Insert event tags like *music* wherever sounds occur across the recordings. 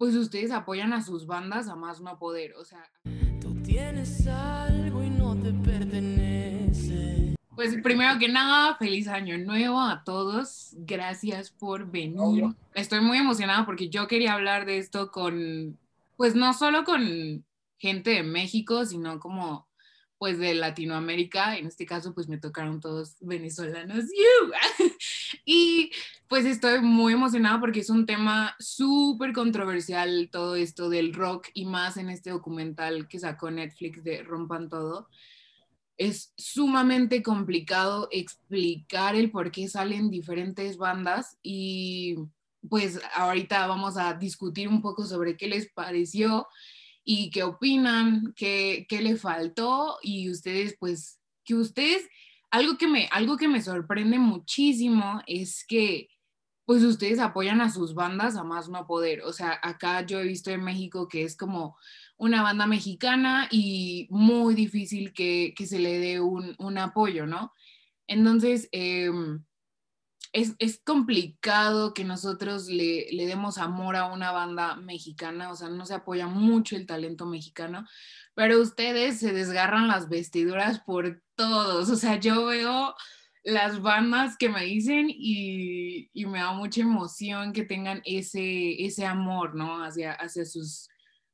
pues ustedes apoyan a sus bandas a más no poder, o sea... Tú tienes algo y no te pertenece. Pues primero que nada, feliz año nuevo a todos. Gracias por venir. Estoy muy emocionada porque yo quería hablar de esto con, pues no solo con gente de México, sino como pues de Latinoamérica, en este caso pues me tocaron todos venezolanos, *laughs* y pues estoy muy emocionada porque es un tema súper controversial todo esto del rock y más en este documental que sacó Netflix de Rompan Todo. Es sumamente complicado explicar el por qué salen diferentes bandas y pues ahorita vamos a discutir un poco sobre qué les pareció y qué opinan, qué, qué le faltó y ustedes, pues, que ustedes, algo que, me, algo que me sorprende muchísimo es que pues ustedes apoyan a sus bandas a más no poder. O sea, acá yo he visto en México que es como una banda mexicana y muy difícil que, que se le dé un, un apoyo, ¿no? Entonces, eh, es, complicado que nosotros le, demos amor a una banda mexicana, o sea, no se apoya mucho el talento mexicano, pero ustedes se desgarran las vestiduras por todos, o sea, yo veo las bandas que me dicen y, me da mucha emoción que tengan ese, ese amor, ¿no? Hacia, hacia sus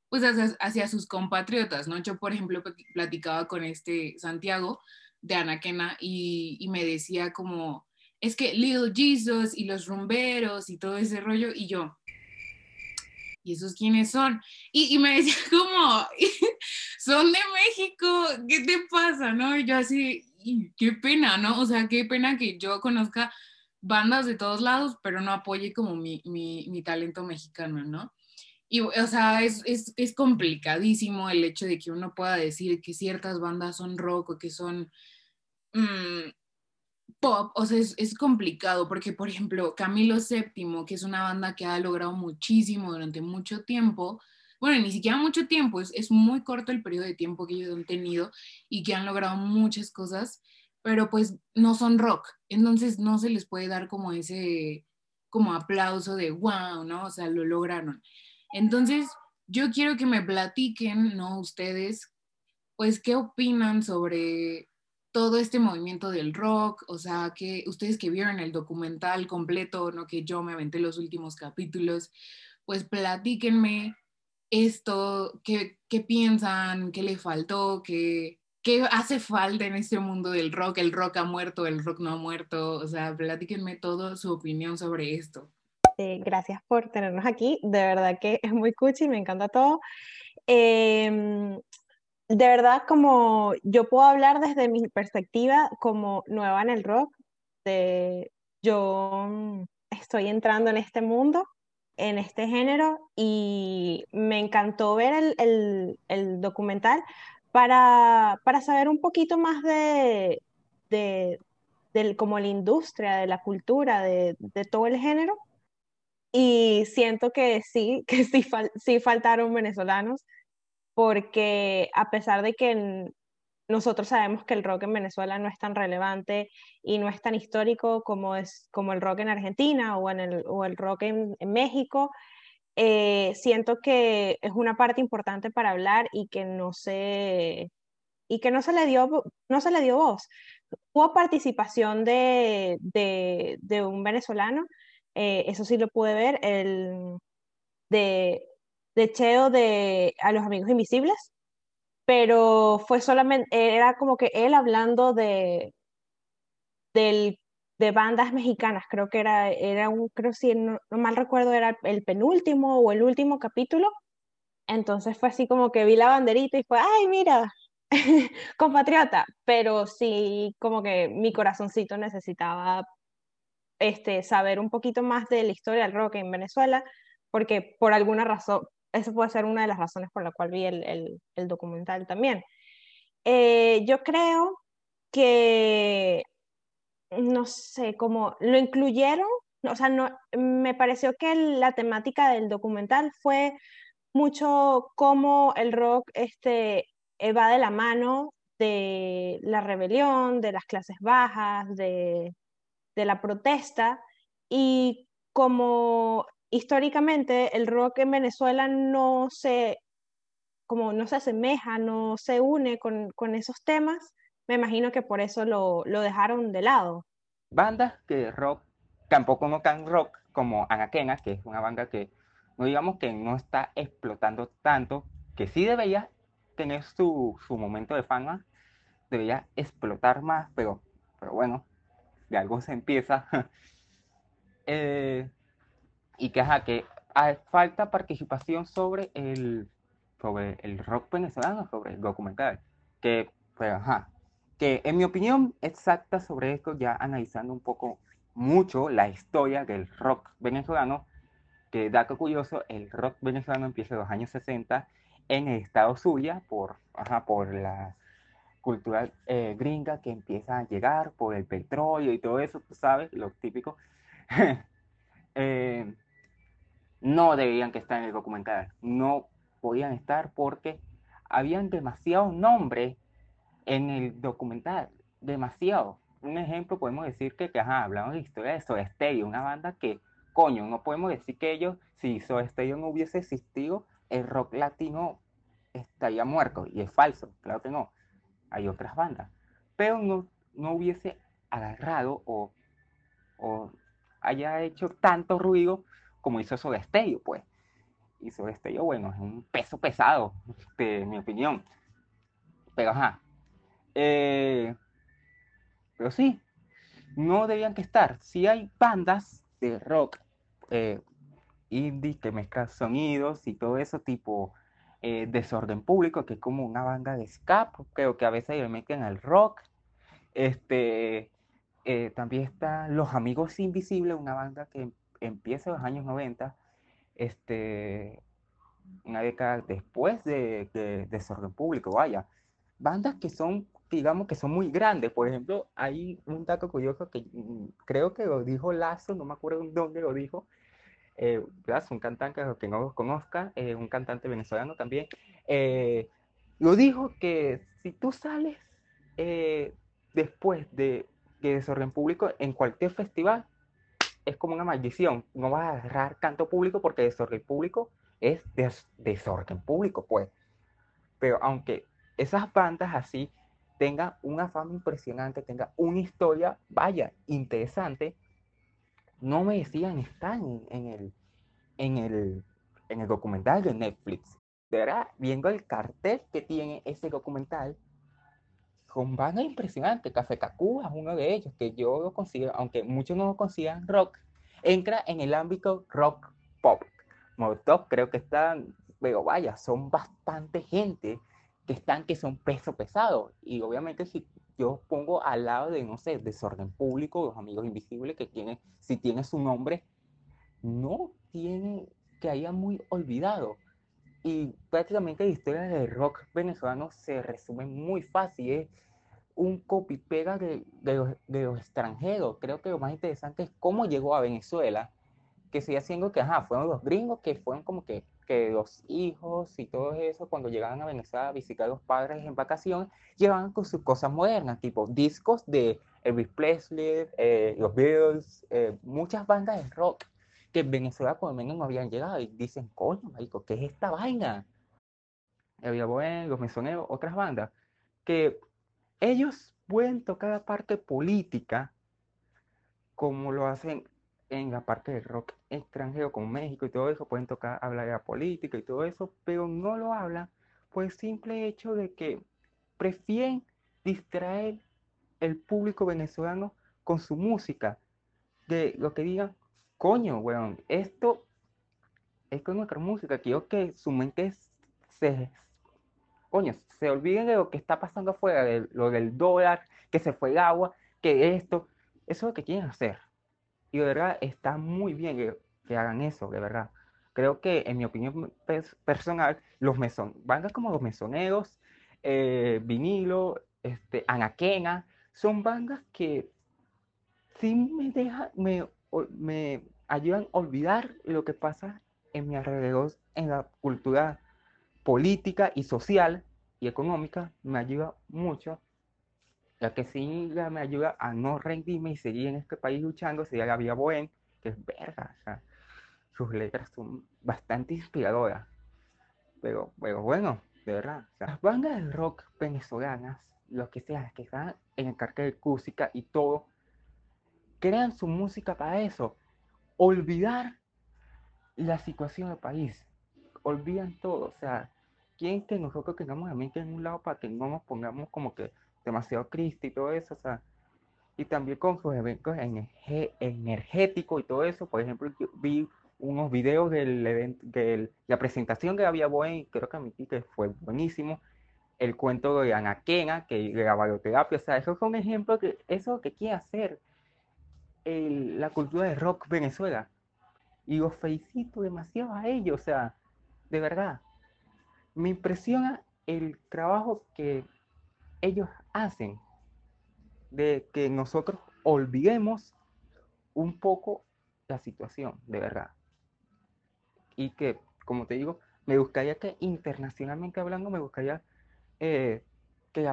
pues hacia, sus compatriotas, ¿no? Yo, por ejemplo, platicaba con este Santiago de Anaquena y, y me decía como, es que Little Jesus y los rumberos y todo ese rollo, y yo, ¿y esos quiénes son? Y, me decía *laughs* como, *laughs* son de México, ¿qué te pasa? ¿No? Y yo así, qué pena, ¿no? O sea, qué pena que yo conozca bandas de todos lados, pero no apoye como mi, talento mexicano, ¿no? Y, o sea, es, complicadísimo el hecho de que uno pueda decir que ciertas bandas son rock o que son mm, pop, o sea, es, complicado porque, por ejemplo, Camilo VII, que es una banda que ha logrado muchísimo durante mucho tiempo, bueno, ni siquiera mucho tiempo, es, es muy corto el periodo de tiempo que ellos han tenido y que han logrado muchas cosas, pero pues no son rock, entonces no se les puede dar como ese, como aplauso de wow, ¿no? O sea, lo lograron. Entonces, yo quiero que me platiquen, ¿no? Ustedes, pues, ¿qué opinan sobre todo este movimiento del rock, o sea, que ustedes que vieron el documental completo, no que yo me aventé los últimos capítulos, pues platíquenme esto, qué, qué piensan, qué le faltó, qué, qué hace falta en este mundo del rock, el rock ha muerto, el rock no ha muerto, o sea, platíquenme todo su opinión sobre esto. Eh, gracias por tenernos aquí, de verdad que es muy cuchi, me encanta todo. Eh, de verdad, como yo puedo hablar desde mi perspectiva como nueva en el rock, de yo mm, estoy entrando en este mundo, en este género, y me encantó ver el, documental para, para, saber un poquito más de, de, como la industria, de la cultura, de, todo el género. Y siento que sí, *laughs* que sí, sí faltaron venezolanos porque a pesar de que nosotros sabemos que el rock en Venezuela no es tan relevante y no es tan histórico como, es, como el rock en Argentina o, en el, o el rock en, México, eh, siento que es una parte importante para hablar y que no se, y que no se, le, dio, no se le dio voz. Hubo participación de, de, de un venezolano, eh, eso sí lo pude ver, el, de de Cheo de A los Amigos Invisibles, pero fue solamente, era como que él hablando de, del, de bandas mexicanas, creo que era, era un, creo si no, mal recuerdo, era el penúltimo o el último capítulo, entonces fue así como que vi la banderita y fue, ay, mira, *laughs* compatriota, pero sí como que mi corazoncito necesitaba este, saber un poquito más de la historia del rock en Venezuela, porque por alguna razón, esa puede ser una de las razones por la cual vi el, el, documental también. Eh, yo creo que, no sé, como lo incluyeron, o sea, no, me pareció que la temática del documental fue mucho cómo el rock este, va de la mano de la rebelión, de las clases bajas, de, de la protesta, y como históricamente el rock en Venezuela no se, como no se asemeja, no se une con, con esos temas, me imagino que por eso lo, lo dejaron de lado. Bandas que rock, tampoco no tan rock como Anaquena, que es una banda que no digamos que no está explotando tanto, que sí debería tener su, su momento de fama, debería explotar más, pero, pero bueno, de algo se empieza. *laughs* eh, y que, ajá, que falta participación sobre el, sobre el rock venezolano, sobre el documental. Que, pues, ajá, que en mi opinión exacta sobre esto, ya analizando un poco mucho la historia del rock venezolano, que dato curioso, el rock venezolano empieza en los años 60 en el estado Zulia por, ajá, por la cultura eh, gringa que empieza a llegar, por el petróleo y todo eso, tú sabes, lo típico. *laughs* eh, no debían que estar en el documental, no podían estar porque habían demasiados nombres en el documental, demasiado. Un ejemplo, podemos decir que, que ajá, hablamos de historia de Soda Stereo, una banda que, coño, no podemos decir que ellos, si Soda Stereo no hubiese existido, el rock latino estaría muerto, y es falso, claro que no. Hay otras bandas, pero no, no hubiese agarrado o, o haya hecho tanto ruido como hizo Soda Stereo, pues. Y Soda Stereo, bueno, es un peso pesado, de mi opinión. Pero ajá. Eh, pero sí, no debían que estar. Si hay bandas de rock eh, indie que mezclan sonidos y todo eso, tipo eh, Desorden Público, que es como una banda de ska, creo que a veces le meten al rock. Este, eh, también está Los Amigos Invisibles, una banda que empieza los años 90, este, una década después de, de Desorden Público, vaya. Bandas que son digamos que son muy grandes. Por ejemplo, hay un dato curioso que mm, creo que lo dijo Lazo, no me acuerdo dónde lo dijo. Eh, un cantante que no conozca, eh, un cantante venezolano también, eh, lo dijo que si tú sales eh, después de, de Desorden Público en cualquier festival, es como una maldición. No vas a agarrar canto público porque Desorden Público es des desorden público, pues. Pero aunque esas bandas así tenga una fama impresionante, tenga una historia, vaya, interesante, no me decían estar en, el, en, el, en el documental de Netflix. De verdad, viendo el cartel que tiene ese documental, con bandas impresionantes, Café Tacuba es uno de ellos, que yo lo considero, aunque muchos no lo consideran rock, entra en el ámbito rock pop. Molotov creo que están, pero vaya, son bastante gente que están que son peso pesado. Y obviamente si yo pongo al lado de, no sé, desorden público, los amigos invisibles, que tiene, si tiene su nombre, no tiene que haya muy olvidado. Y prácticamente la historia del rock venezolano se resume muy fácil. Es un copy-pega de, de, los, extranjeros. Creo que lo más interesante es cómo llegó a Venezuela, que sigue siendo que, ajá, fueron los gringos que fueron como que que los hijos y todo eso, cuando llegaban a Venezuela a visitar a los padres en vacaciones, llevaban con sus cosas modernas, tipo discos de Elvis Presley, eh, los Beatles, eh, muchas bandas de rock que en Venezuela por lo menos no habían llegado y dicen, coño, marico, ¿qué es esta vaina? Había Buen, los Mesoneros, otras bandas, que ellos pueden tocar la parte política como lo hacen en la parte del rock extranjero como México y todo eso, pueden tocar, hablar de la política y todo eso, pero no lo hablan por el simple hecho de que prefieren distraer el público venezolano con su música, de lo que digan, coño, weón, esto es con nuestra música, quiero que su mente se, coño, se olviden de lo que está pasando afuera, de lo del dólar, que se fue el agua, que esto, eso es lo que quieren hacer. Y de verdad está muy bien que, que hagan eso, de verdad. Creo que, en mi opinión personal, los meson, bandas como los mesoneros, eh, vinilo, este, anaquena, son bandas que sí me dejan, me, me ayudan a olvidar lo que pasa en mi alrededor, en la cultura política y social y económica, me ayuda mucho la que sí me ayuda a no rendirme y seguir en este país luchando sería vía Bohem, que es verga, sus letras son bastante inspiradoras. Pero, bueno, de verdad, las bandas de rock venezolanas, lo que sea, que están en el cartel de música y todo, crean su música para eso. Olvidar la situación del país. Olvidan todo. O sea, quieren que nosotros tengamos la mente en un lado para que no nos pongamos como que demasiado triste y todo eso. O sea, y también con sus eventos energéticos y todo eso. Por ejemplo, yo vi unos videos del evento, de la presentación que había Boeing, creo que admití que fue buenísimo. El cuento de Anaquena, que de la bioterapia, o sea, esos son ejemplos que eso que quiere hacer la cultura de rock Venezuela. Y los felicito demasiado a ellos, o sea, de verdad. Me impresiona el trabajo que ellos hacen de que nosotros olvidemos un poco la situación, de verdad. Y que, como te digo, me gustaría que internacionalmente hablando, me gustaría eh, que,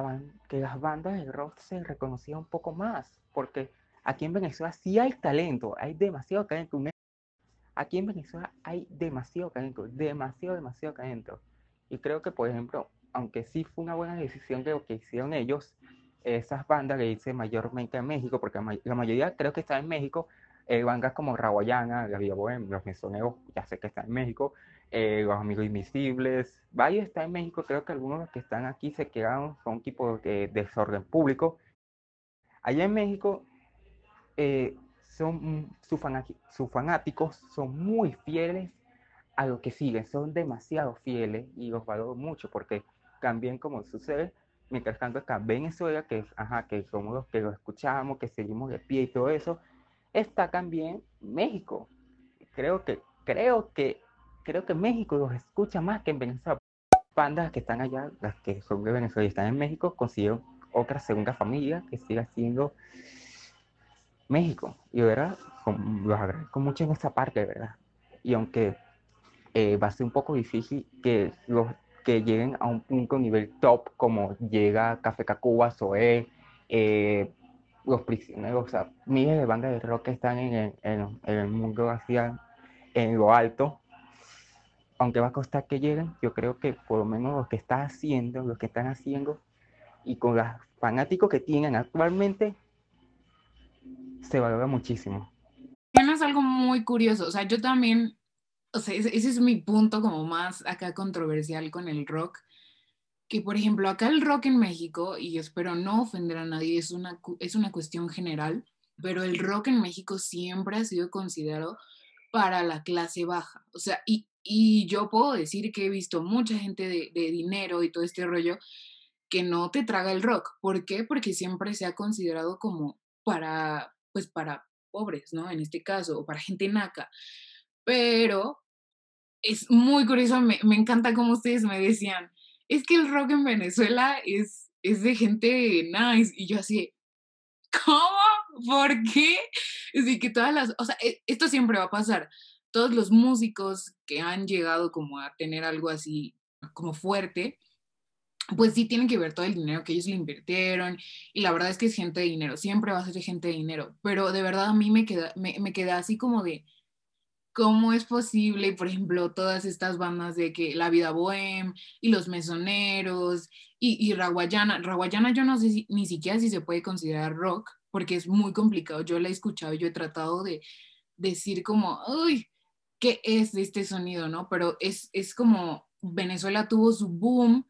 que las bandas de rock se reconocieran un poco más, porque aquí en Venezuela sí hay talento, hay demasiado talento. Aquí en Venezuela hay demasiado talento, demasiado, demasiado talento. Y creo que, por ejemplo, aunque sí fue una buena decisión de lo que hicieron ellos, esas bandas que hice mayormente en México, porque la mayoría creo que está en México, eh, bandas como Rawayana, La Vía Bohem, Los Mesoneros, ya sé que están en México, eh, Los Amigos Invisibles, varios están en México, creo que algunos que están aquí se quedaron, son tipo de desorden público. Allá en México, eh, son, sus, sus fanáticos son muy fieles a lo que siguen, son demasiado fieles y los valoro mucho porque también como sucede, mientras tanto acá Venezuela, que, ajá, que somos los que lo escuchamos, que seguimos de pie y todo eso, está también México. Creo que, creo que, creo que México los escucha más que en Venezuela. Bandas que están allá, las que son de Venezuela y están en México, consiguieron otra segunda familia que siga siendo México. Y verdad, los agradezco mucho en esa parte, ¿verdad? Y aunque eh, va a ser un poco difícil que los que lleguen a un punto nivel top como llega Café Cacuba, Zoé, eh, los prisioneros, o sea, miles de bandas de rock que están en el, en, el mundo hacia en lo alto, aunque va a costar que lleguen, yo creo que por lo menos lo que está haciendo, lo que están haciendo, y con los fanáticos que tienen actualmente, se valora muchísimo. Es algo muy curioso, o sea, yo también o sea, ese, es mi punto como más acá controversial con el rock, que por ejemplo acá el rock en México, y espero no ofender a nadie, es una, es una cuestión general, pero el rock en México siempre ha sido considerado para la clase baja. O sea, y, y yo puedo decir que he visto mucha gente de, de, dinero y todo este rollo que no te traga el rock. ¿Por qué? Porque siempre se ha considerado como para, pues para pobres, ¿no? En este caso, o para gente naca. Pero es muy curioso, me, me, encanta como ustedes me decían, es que el rock en Venezuela es, es de gente nice, y yo así, ¿cómo? ¿Por qué? Decir, que todas las, o sea, e, esto siempre va a pasar, todos los músicos que han llegado como a tener algo así como fuerte, pues sí tienen que ver todo el dinero que ellos le invirtieron y la verdad es que es gente de dinero, siempre va a ser gente de dinero, pero de verdad a mí me queda, me, me queda así como de, cómo es posible, por ejemplo, todas estas bandas de que La Vida Bohem y Los Mesoneros y, y Raguayana. Raguayana yo no sé ni siquiera si se puede considerar rock, porque es muy complicado. Yo la he escuchado, yo he tratado de decir como, uy, ¿qué es este sonido, no? Pero es, es como Venezuela tuvo su boom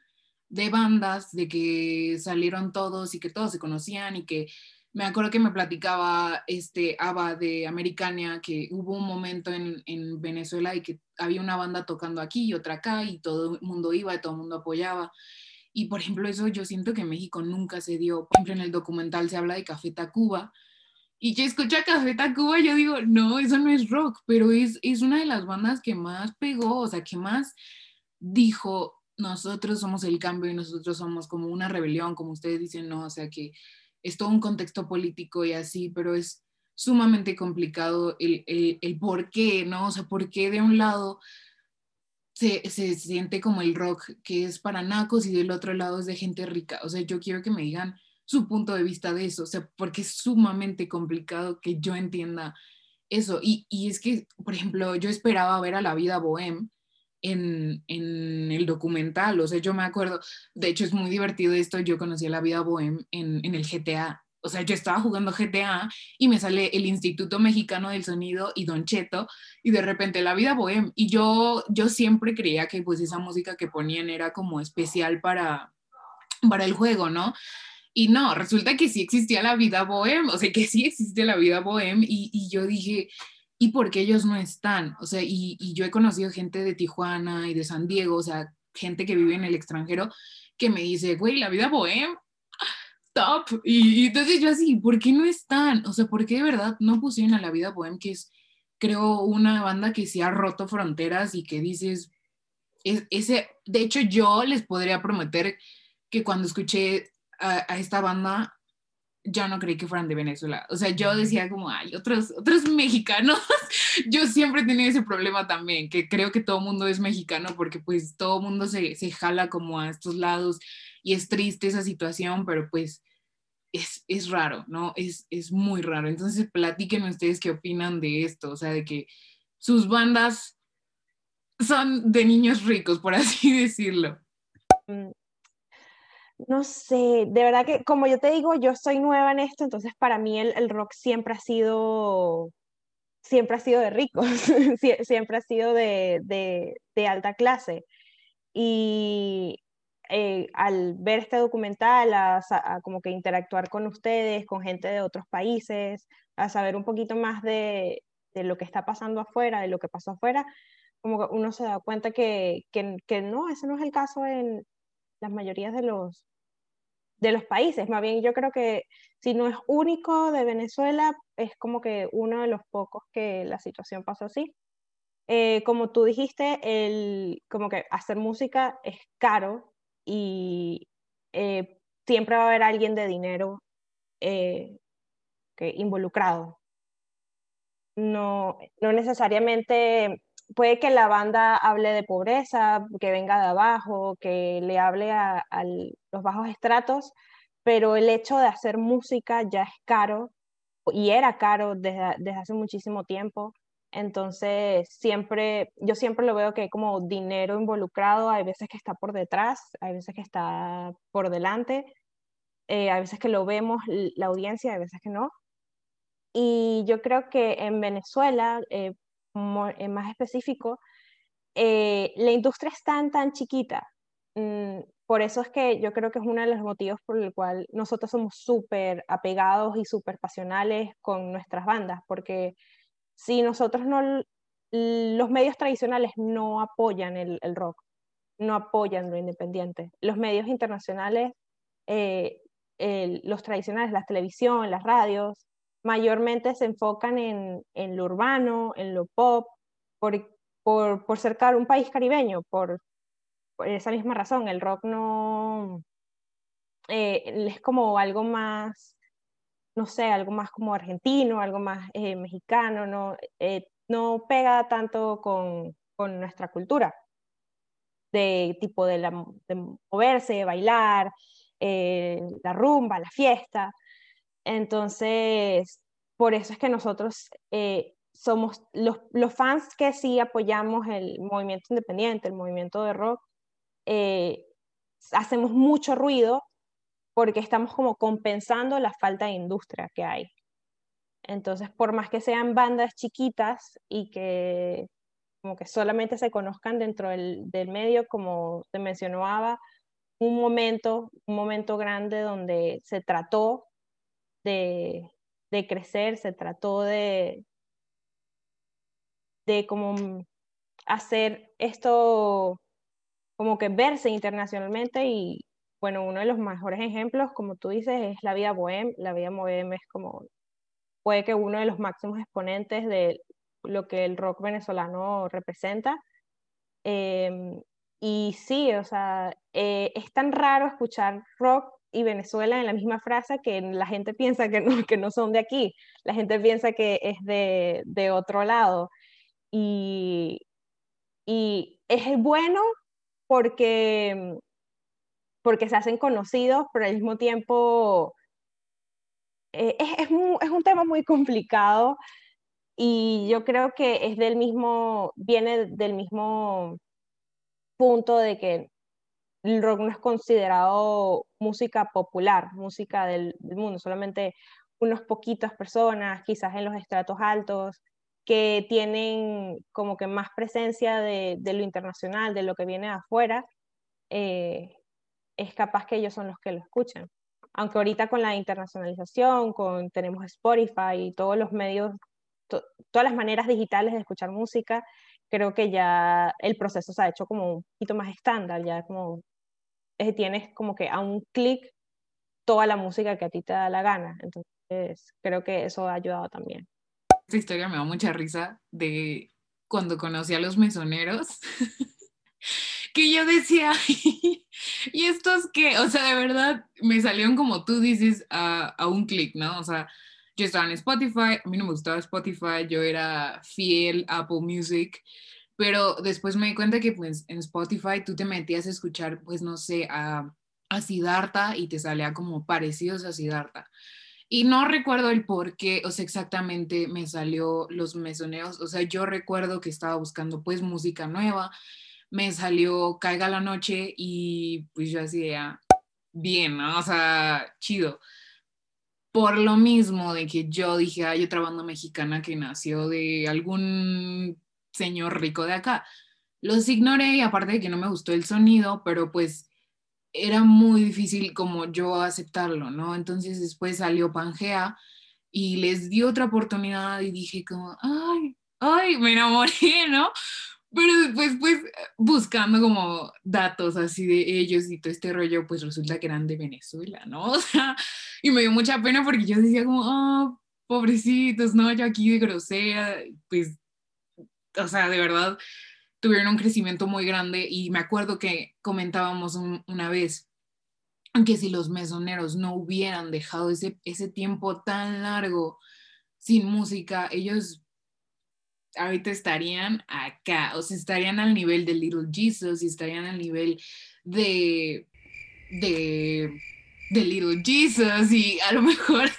de bandas, de que salieron todos y que todos se conocían y que me acuerdo que me platicaba este Ava de Americania que hubo un momento en, en, Venezuela y que había una banda tocando aquí y otra acá y todo el mundo iba y todo el mundo apoyaba. Y por ejemplo, eso yo siento que en México nunca se dio. Por ejemplo, en el documental se habla de Café Tacuba. Y yo escucho a Café Tacuba y yo digo, no, eso no es rock, pero es, es una de las bandas que más pegó, o sea, que más dijo, nosotros somos el cambio y nosotros somos como una rebelión, como ustedes dicen, no, o sea, que es todo un contexto político y así, pero es sumamente complicado el, el, por qué, ¿no? O sea, por qué de un lado se, se, siente como el rock que es para nacos y del otro lado es de gente rica. O sea, yo quiero que me digan su punto de vista de eso, o sea, porque es sumamente complicado que yo entienda eso. Y, y es que, por ejemplo, yo esperaba ver a la vida bohem en, en, el documental, o sea, yo me acuerdo, de hecho es muy divertido esto, yo conocí la vida bohem en, en el GTA, o sea, yo estaba jugando GTA y me sale el Instituto Mexicano del Sonido y Don Cheto y de repente La Vida Bohem y yo yo siempre creía que pues esa música que ponían era como especial para para el juego, ¿no? Y no, resulta que sí existía la vida bohem, o sea, que sí existe la vida bohem y, y yo dije, ¿y por qué ellos no están? O sea, y, y yo he conocido gente de Tijuana y de San Diego, o sea, gente que vive en el extranjero que me dice, güey, la vida bohem top. Y, y, entonces yo así, ¿por qué no están? O sea, ¿por qué de verdad no pusieron a la vida bohem, que es, creo, una banda que sí ha roto fronteras y que dices, es, ese, de hecho yo les podría prometer que cuando escuché a, esta banda, ya no creí que fueran de Venezuela. O sea, yo decía como, hay otros, otros *laughs* mexicanos. *laughs* yo siempre he tenido ese problema también, que creo que todo mundo es mexicano porque pues todo mundo se, se jala como a estos lados y es triste esa situación, pero pues es, es raro, ¿no? Es, es muy raro. Entonces, platíquenme ustedes qué opinan de esto, o sea, de que sus bandas son de niños ricos, por así *laughs* decirlo. No sé, de verdad que como yo te digo, yo soy nueva en esto, entonces para mí el, el rock siempre ha sido, siempre ha sido de ricos, *laughs* siempre ha sido de, de, alta clase. Y eh, al ver este documental, a, a, como que interactuar con ustedes, con gente de otros países, a saber un poquito más de, de lo que está pasando afuera, de lo que pasó afuera, como que uno se da cuenta que, que, que, no, ese no es el caso en las mayorías de los, de los países. Más bien yo creo que si no es único de Venezuela, es como que uno de los pocos que la situación pasó así. Eh, como tú dijiste, el, como que hacer música es caro, y eh, siempre va a haber alguien de dinero eh, que, involucrado. No, no necesariamente puede que la banda hable de pobreza, que venga de abajo, que le hable a, los bajos estratos, pero el hecho de hacer música ya es caro y era caro desde, hace muchísimo tiempo. Entonces, siempre, yo siempre lo veo que hay como dinero involucrado, hay veces que está por detrás, hay veces que está por delante, eh, hay veces que lo vemos la audiencia, hay veces que no. Y yo creo que en Venezuela, eh, más específico, eh, la industria es tan, tan chiquita. Mm, por eso es que yo creo que es uno de los motivos por el cual nosotros somos súper apegados y súper pasionales con nuestras bandas, porque si nosotros no, los medios tradicionales no apoyan el, el rock, no apoyan lo independiente. Los medios internacionales, eh, el, los tradicionales, la televisión, las radios, mayormente se enfocan en, en lo urbano, en lo pop, por, por, por ser un país caribeño, por, esa misma razón. El rock no eh, es como algo más no sé, algo más como argentino, algo más eh, mexicano, no, eh, no pega tanto con, con, nuestra cultura, de tipo de, de moverse, de bailar, eh, la rumba, la fiesta. Entonces, por eso es que nosotros eh, somos los, los, fans que sí apoyamos el movimiento independiente, el movimiento de rock, eh, hacemos mucho ruido porque estamos como compensando la falta de industria que hay. Entonces, por más que sean bandas chiquitas y que como que solamente se conozcan dentro del, del medio, como te mencionaba, un momento, un momento grande donde se trató de, crecer, se trató de, de como hacer esto, como que verse internacionalmente y, bueno, uno de los mejores ejemplos, como tú dices, es la vida bohem. La vida bohem es como, puede que uno de los máximos exponentes de lo que el rock venezolano representa. Eh, y sí, o sea, eh, es tan raro escuchar rock y Venezuela en la misma frase que la gente piensa que no, que no son de aquí. La gente piensa que es de, de otro lado. Y, y es bueno porque porque se hacen conocidos, pero al mismo tiempo eh, es, es, muy, es, un tema muy complicado y yo creo que es del mismo, viene del mismo punto de que el rock no es considerado música popular, música del, mundo, solamente unos poquitas personas, quizás en los estratos altos, que tienen como que más presencia de, lo internacional, de lo que viene de afuera, eh, es capaz que ellos son los que lo escuchan. Aunque ahorita con la internacionalización, con, tenemos Spotify y todos los medios, todas las maneras digitales de escuchar música, creo que ya el proceso se ha hecho como un poquito más estándar, ya como tienes como que a un clic toda la música que a ti te da la gana. Entonces, creo que eso ha ayudado también. Esta historia me da mucha risa de cuando conocí a los mesoneros. *laughs* que yo decía, *laughs* ¿y estos qué? O sea, de verdad, me salieron como tú dices a, a un clic, ¿no? O sea, yo estaba en Spotify, a mí no me gustaba Spotify, yo era fiel Apple Music, pero después me di cuenta que pues en Spotify tú te metías a escuchar, pues no sé, a, a Siddhartha y te salía como parecidos a Siddhartha. Y no recuerdo el por qué, o sea, exactamente me salió los mesoneos, o sea, yo recuerdo que estaba buscando pues música nueva, me salió Caiga la Noche y pues yo de, ah, bien, ¿no? O sea, chido. Por lo mismo de que yo dije, hay otra banda mexicana que nació de algún señor rico de acá. Los ignoré y aparte de que no me gustó el sonido, pero pues era muy difícil como yo aceptarlo, ¿no? Entonces después salió Pangea y les di otra oportunidad y dije como, ay, ay, me enamoré, ¿no? Pero después, pues, buscando como datos así de ellos y todo este rollo, pues resulta que eran de Venezuela, ¿no? *laughs* O sea, y me dio mucha pena porque yo decía como, oh, pobrecitos, ¿no? Yo aquí de grosera, pues, o sea, de verdad, tuvieron un crecimiento muy grande y me acuerdo que comentábamos una vez que si los mesoneros no hubieran dejado ese, ese tiempo tan largo sin música, ellos ahorita estarían acá, o sea, estarían al nivel de Little Jesus y estarían al nivel de, de, de Little Jesus y a lo *laughs* mejor,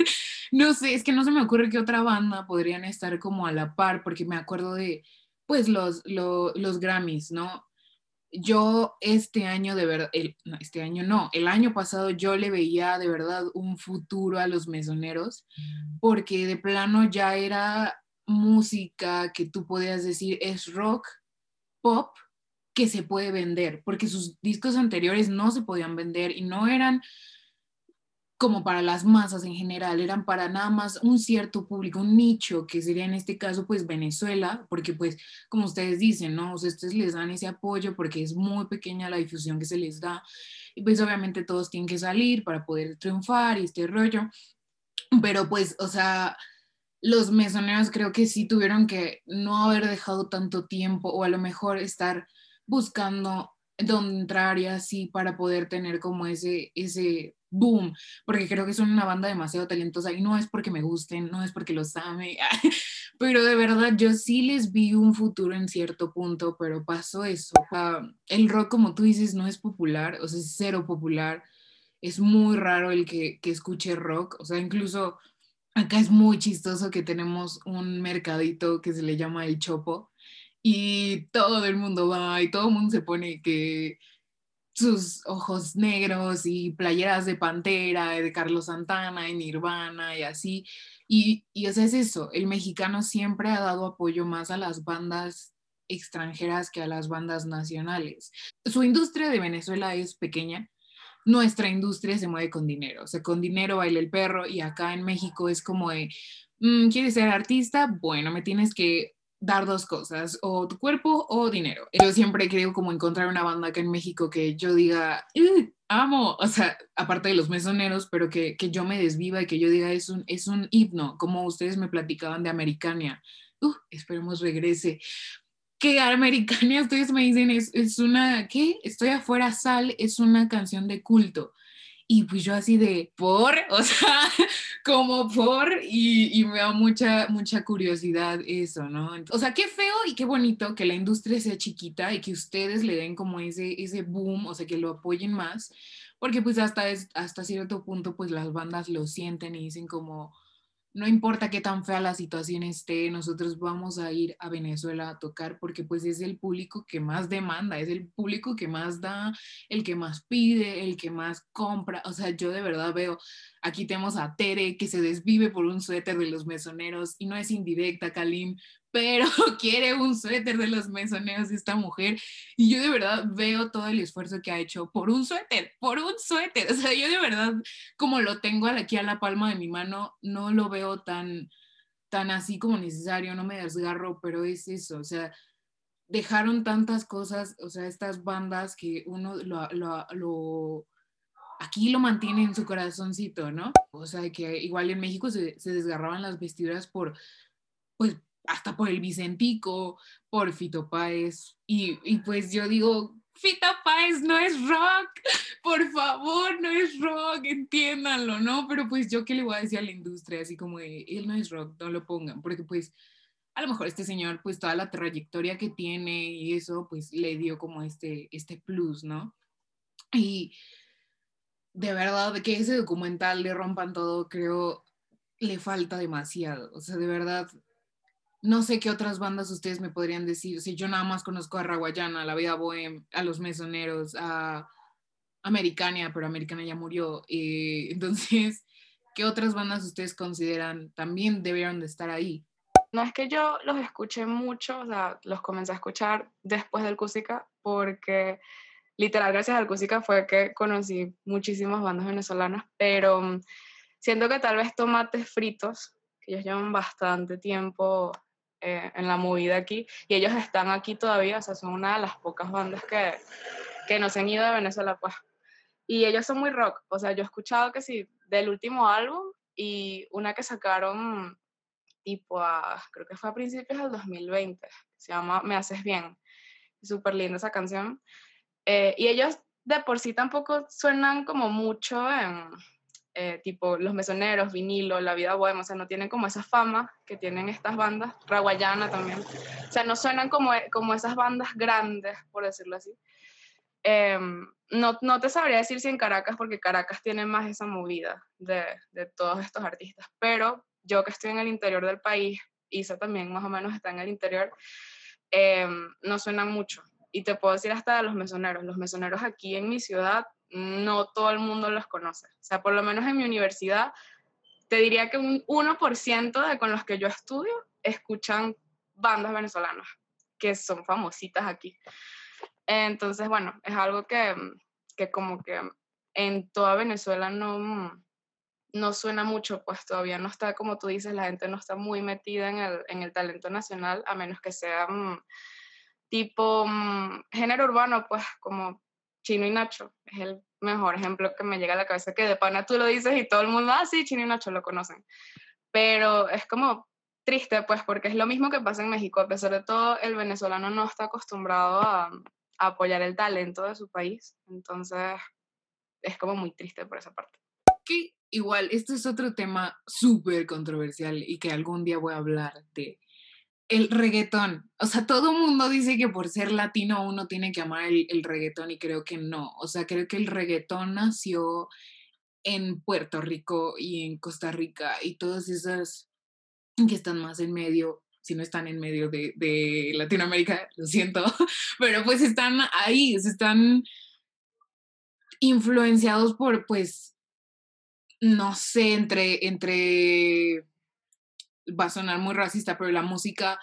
no sé, es que no se me ocurre qué otra banda podrían estar como a la par, porque me acuerdo de, pues, los, los, los Grammys, ¿no? Yo este año de verdad, no, este año no, el año pasado yo le veía de verdad un futuro a los mesoneros, porque de plano ya era música que tú podías decir es rock, pop, que se puede vender, porque sus discos anteriores no se podían vender y no eran como para las masas en general, eran para nada más un cierto público, un nicho, que sería en este caso pues Venezuela, porque pues como ustedes dicen, ¿no? O sea, ustedes les dan ese apoyo porque es muy pequeña la difusión que se les da y pues obviamente todos tienen que salir para poder triunfar y este rollo, pero pues, o sea, los mesoneros creo que sí tuvieron que no haber dejado tanto tiempo o a lo mejor estar buscando dónde entrar y así para poder tener como ese, ese boom, porque creo que son una banda demasiado talentosa y no es porque me gusten, no es porque los ame, *laughs* pero de verdad yo sí les vi un futuro en cierto punto, pero pasó eso. el rock, como tú dices, no es popular, o sea, es cero popular, es muy raro el que, que escuche rock, o sea, incluso Acá es muy chistoso que tenemos un mercadito que se le llama el Chopo y todo el mundo va y todo el mundo se pone que sus ojos negros y playeras de Pantera, de Carlos Santana, y Nirvana y así. Y, y o sea, es eso, el mexicano siempre ha dado apoyo más a las bandas extranjeras que a las bandas nacionales. Su industria de Venezuela es pequeña, nuestra industria se mueve con dinero, o sea, con dinero baila el perro y acá en México es como de, mm, ¿quieres ser artista? Bueno, me tienes que dar dos cosas, o tu cuerpo o dinero. Yo siempre creo como encontrar una banda acá en México que yo diga, amo, o sea, aparte de los mesoneros, pero que, que, yo me desviva y que yo diga, es un, es un himno, como ustedes me platicaban de Americania. Uh, esperemos regrese que Americania, *laughs* ustedes me dicen, es, es una, ¿qué? Estoy afuera, sal, es una canción de culto. Y pues yo así de, por, *laughs* o sea, como por, y, y, me da mucha, mucha curiosidad eso, ¿no? O sea, qué feo y qué bonito que la industria sea chiquita y que ustedes le den como ese, ese boom, o sea, que lo apoyen más, porque pues hasta, es, hasta cierto punto pues las bandas lo sienten y dicen como, no importa qué tan fea la situación esté, nosotros vamos a ir a Venezuela a tocar porque pues es el público que más demanda, es el público que más da, el que más pide, el que más compra. O sea, yo de verdad veo, aquí tenemos a Tere que se desvive por un suéter de los mesoneros y no es indirecta, Kalim, pero *laughs* quiere un suéter de los mesoneros esta mujer. Y yo de verdad veo todo el esfuerzo que ha hecho por un suéter, por un suéter. *laughs* O sea, yo de verdad, como lo tengo aquí a la palma de mi mano, no lo veo tan, tan así como necesario, no me desgarro, pero es eso, o sea, dejaron tantas cosas, o sea, estas bandas que uno lo, lo, lo aquí lo mantiene en su corazoncito, ¿no? O sea, que igual en México se, se desgarraban las vestiduras por, pues, hasta por el Vicentico, por Fito Páez. Y, y pues yo digo, Fito Páez no es rock, por favor, no es rock, entiéndanlo, ¿no? Pero pues yo qué le voy a decir a la industria, así como de, él no es rock, no lo pongan, porque pues a lo mejor este señor, pues toda la trayectoria que tiene y eso, pues le dio como este, este plus, ¿no? Y de verdad, que ese documental le rompan todo, creo, le falta demasiado. O sea, de verdad, no sé qué otras bandas ustedes me podrían decir. Si yo nada más conozco a Raguayana, a La Vida Bohem, a Los Mesoneros, a Americania, pero Americana ya murió. Eh, *laughs* entonces, ¿qué otras bandas ustedes consideran también debieron de estar ahí? No es que yo los escuché mucho, o sea, los comencé a escuchar después del Cusica, porque literal, gracias al Cusica fue que conocí muchísimas bandas venezolanas, pero mm, siento que tal vez Tomates Fritos, que ellos llevan bastante tiempo eh, en la movida aquí y ellos están aquí todavía, o sea, son una de las pocas bandas que, que no se han ido de Venezuela, pues. Y ellos son muy rock, o sea, yo he escuchado que sí, del último álbum y una que sacaron tipo a, creo que fue a principios del 2020, se llama Me Haces Bien, súper linda esa canción. Eh, y ellos de por sí tampoco suenan como mucho en, eh, tipo Los Mesoneros, Vinilo, La Vida Bohema, o sea, no tienen como esa fama que tienen estas bandas, Raguayana también, o sea, no suenan como, como esas bandas grandes, por decirlo así. Em, no, no te sabría decir si en Caracas, porque Caracas tiene más esa movida de, de todos estos artistas, pero yo que estoy en el interior del país, Isa también más o menos está en el interior, em, no suenan mucho. Y te puedo decir hasta de los mesoneros. Los mesoneros aquí en mi ciudad no todo el mundo los conoce. O sea, por lo menos en mi universidad, te diría que un 1% de con los que yo estudio escuchan bandas venezolanas, que son famositas aquí. Entonces, bueno, es algo que, que como que en toda Venezuela no, no suena mucho, pues todavía no está, como tú dices, la gente no está muy metida en el, en el talento nacional, a menos que sea mm, tipo mm, género urbano, pues como Chino y Nacho es el mejor ejemplo que me llega a la cabeza, que de pana tú lo dices y todo el mundo, ah, sí, Chino y Nacho lo conocen. Pero es como triste, pues, porque es lo mismo que pasa en México. A pesar de todo, el venezolano no está acostumbrado a, apoyar el talento de su país. Entonces, es como muy triste por esa parte. Que igual, esto es otro tema súper controversial y que algún día voy a hablar de el reggaetón. O sea, todo el mundo dice que por ser latino uno tiene que amar el, el, reggaetón y creo que no. O sea, creo que el reggaetón nació en Puerto Rico y en Costa Rica y todas esas que están más en medio, si no están en medio de, Latinoamérica, lo siento, *laughs* pero pues están ahí, están influenciados por, pues, no sé, entre, entre va a sonar muy racista, pero la música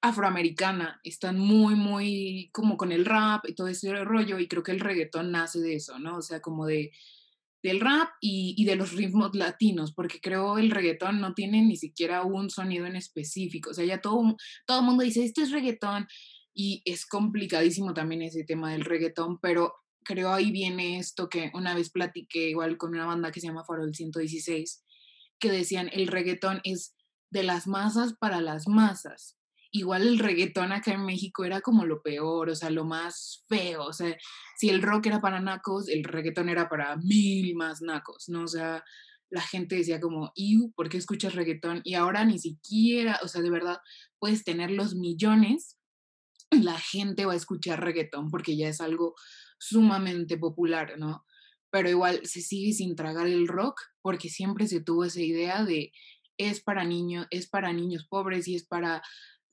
afroamericana están muy, muy como con el rap y todo ese rollo, y creo que el reggaetón nace de eso, ¿no? O sea, como de del rap y, y, de los ritmos latinos, porque creo el reggaetón no tiene ni siquiera un sonido en específico, o sea, ya todo, todo el mundo dice, este es reggaetón, y es complicadísimo también ese tema del reggaetón, pero creo ahí viene esto que una vez platiqué igual con una banda que se llama Farol 116, que decían, el reggaetón es de las masas para las masas. Igual el reggaetón acá en México era como lo peor, o sea, lo más feo. O sea, si el rock era para nacos, el reggaetón era para mil más nacos, ¿no? O sea, la gente decía como, ¿y por qué escuchas reggaetón? Y ahora ni siquiera, o sea, de verdad, puedes tener los millones, la gente va a escuchar reggaetón porque ya es algo sumamente popular, ¿no? Pero igual se sigue sin tragar el rock porque siempre se tuvo esa idea de es para niños, es para niños pobres y es para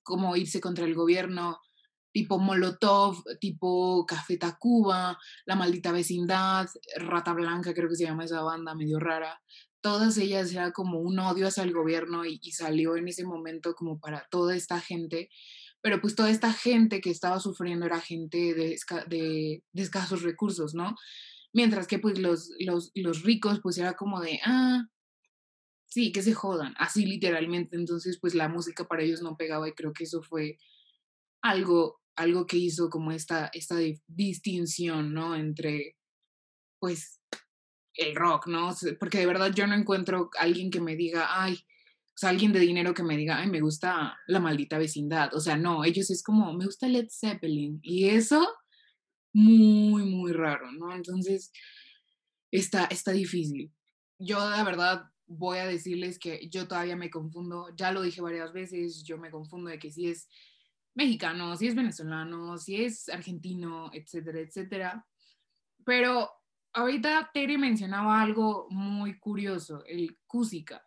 como irse contra el gobierno, tipo Molotov, tipo Café Tacuba, La Maldita Vecindad, Rata Blanca, creo que se llama esa banda medio rara. Todas ellas era como un odio hacia el gobierno y, salió en ese momento como para toda esta gente pero pues toda esta gente que estaba sufriendo era gente de- de escasos recursos, ¿no? Mientras que pues los, los, los ricos pues era como de, ah, sí, que se jodan, así literalmente. Entonces pues la música para ellos no pegaba y creo que eso fue algo, algo que hizo como esta, esta di- distinción, ¿no? Entre pues el rock, ¿no? Porque de verdad yo no encuentro alguien que me diga, ay, o sea, alguien de dinero que me diga, ay, me gusta la maldita vecindad. O sea, no, ellos es como, me gusta Led Zeppelin. Y eso, muy, muy raro, ¿no? Entonces, está, está difícil. Yo, la verdad, voy a decirles que yo todavía me confundo, ya lo dije varias veces, yo me confundo de que si es mexicano, si es venezolano, si es argentino, etcétera, etcétera. Pero ahorita Tere mencionaba algo muy curioso, el Cusica.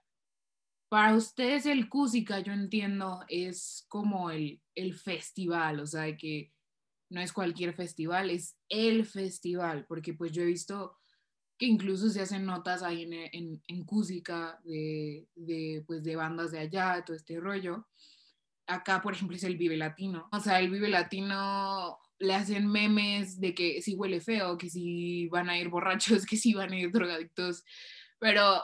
Para ustedes el Cusica, yo entiendo, es como el, el festival, o sea, que no es cualquier festival, es el festival, porque pues yo he visto que incluso se hacen notas ahí en, en, en Cusica de, de, pues, de bandas de allá, todo este rollo. Acá, por ejemplo, es el Vive Latino. O sea, el Vive Latino le hacen memes de que si huele feo, que si van a ir borrachos, *laughs* que si van a ir drogadictos, pero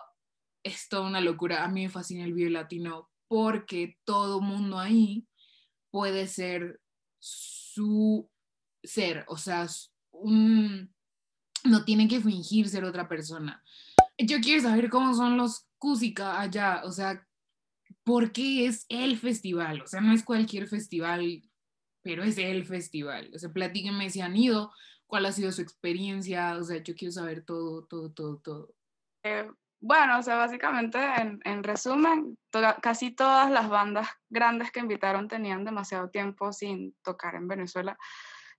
es toda una locura. A mí me fascina el Vive Latino porque todo mundo ahí puede ser su ser, o sea, un, no tienen que fingir ser otra persona. Yo quiero saber cómo son los Cusica allá, o sea, ¿por qué es el festival? O sea, no es cualquier festival, pero es el festival. O sea, platíquenme si han ido, cuál ha sido su experiencia, o sea, yo quiero saber todo, todo, todo, todo. Eh, bueno, o sea, básicamente, en, en resumen, casi todas las bandas grandes que invitaron tenían demasiado tiempo sin tocar en Venezuela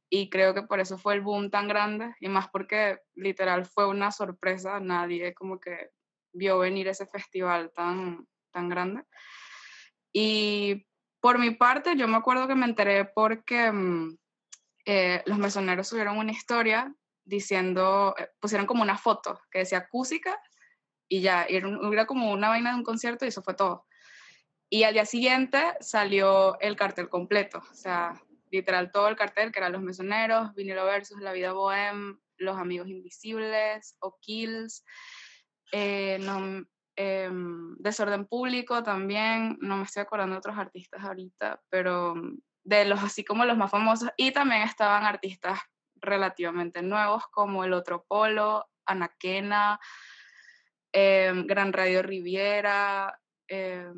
y creo que por eso fue el boom tan grande y más porque literal fue una sorpresa, nadie como que vio venir ese festival tan, tan grande. Y por mi parte, yo me acuerdo que me enteré porque mmm, eh, los mesoneros subieron una historia diciendo, eh, pusieron como una foto que decía Cúsica y ya, era, un, era, como una vaina de un concierto y eso fue todo. Y al día siguiente salió el cartel completo, o sea, literal todo el cartel, que eran los mesoneros, vinilo versus, La vida bohem, Los amigos invisibles, O'Kills, eh, eh, Desorden público también, no me estoy acordando de otros artistas ahorita, pero de los así como los más famosos, y también estaban artistas relativamente nuevos como El Otro Polo, Anaquena, eh, Gran Radio Riviera, eh,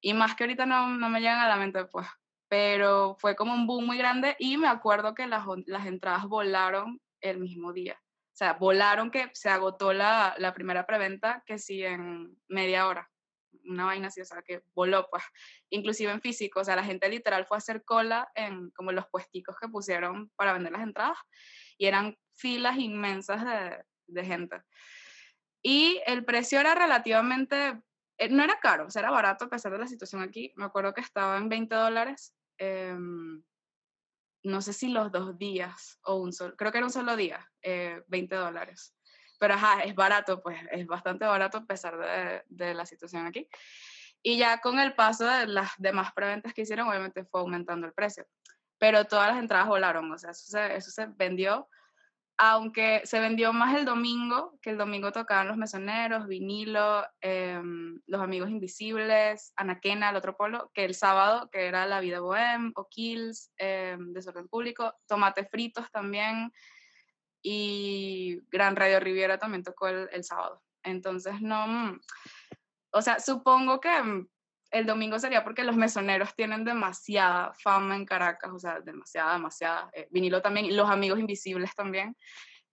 y más que ahorita no, no, me llegan a la mente, pues, pero fue como un boom muy grande y me acuerdo que las, las entradas volaron el mismo día. O sea, volaron que se agotó la, la primera preventa que sí en media hora. Una vaina así, o sea, que voló, pues. Inclusive en físico, o sea, la gente literal fue a hacer cola en como los puesticos que pusieron para vender las entradas y eran filas inmensas de, de gente. Y el precio era relativamente, eh, no era caro, o sea, era barato a pesar de la situación aquí. Me acuerdo que estaba en 20 dólares. Eh, no sé si los dos días o un solo, creo que era un solo día, eh, 20 dólares. Pero ajá, es barato, pues es bastante barato a pesar de, de, la situación aquí. Y ya con el paso de las demás preventas que hicieron, obviamente fue aumentando el precio. Pero todas las entradas volaron, o sea, eso se, eso se vendió aunque se vendió más el domingo, que el domingo tocaban los mesoneros, vinilo, eh, los amigos invisibles, Anaquena, el otro polo, que el sábado, que era La Vida Bohem, O'Kills, eh, Desorden Público, Tomate Fritos también, y Gran Radio Riviera también tocó el, el sábado. Entonces, no, o sea, supongo que el domingo sería porque los mesoneros tienen demasiada fama en Caracas, o sea, demasiada, demasiada. Eh, vinilo también, los amigos invisibles también.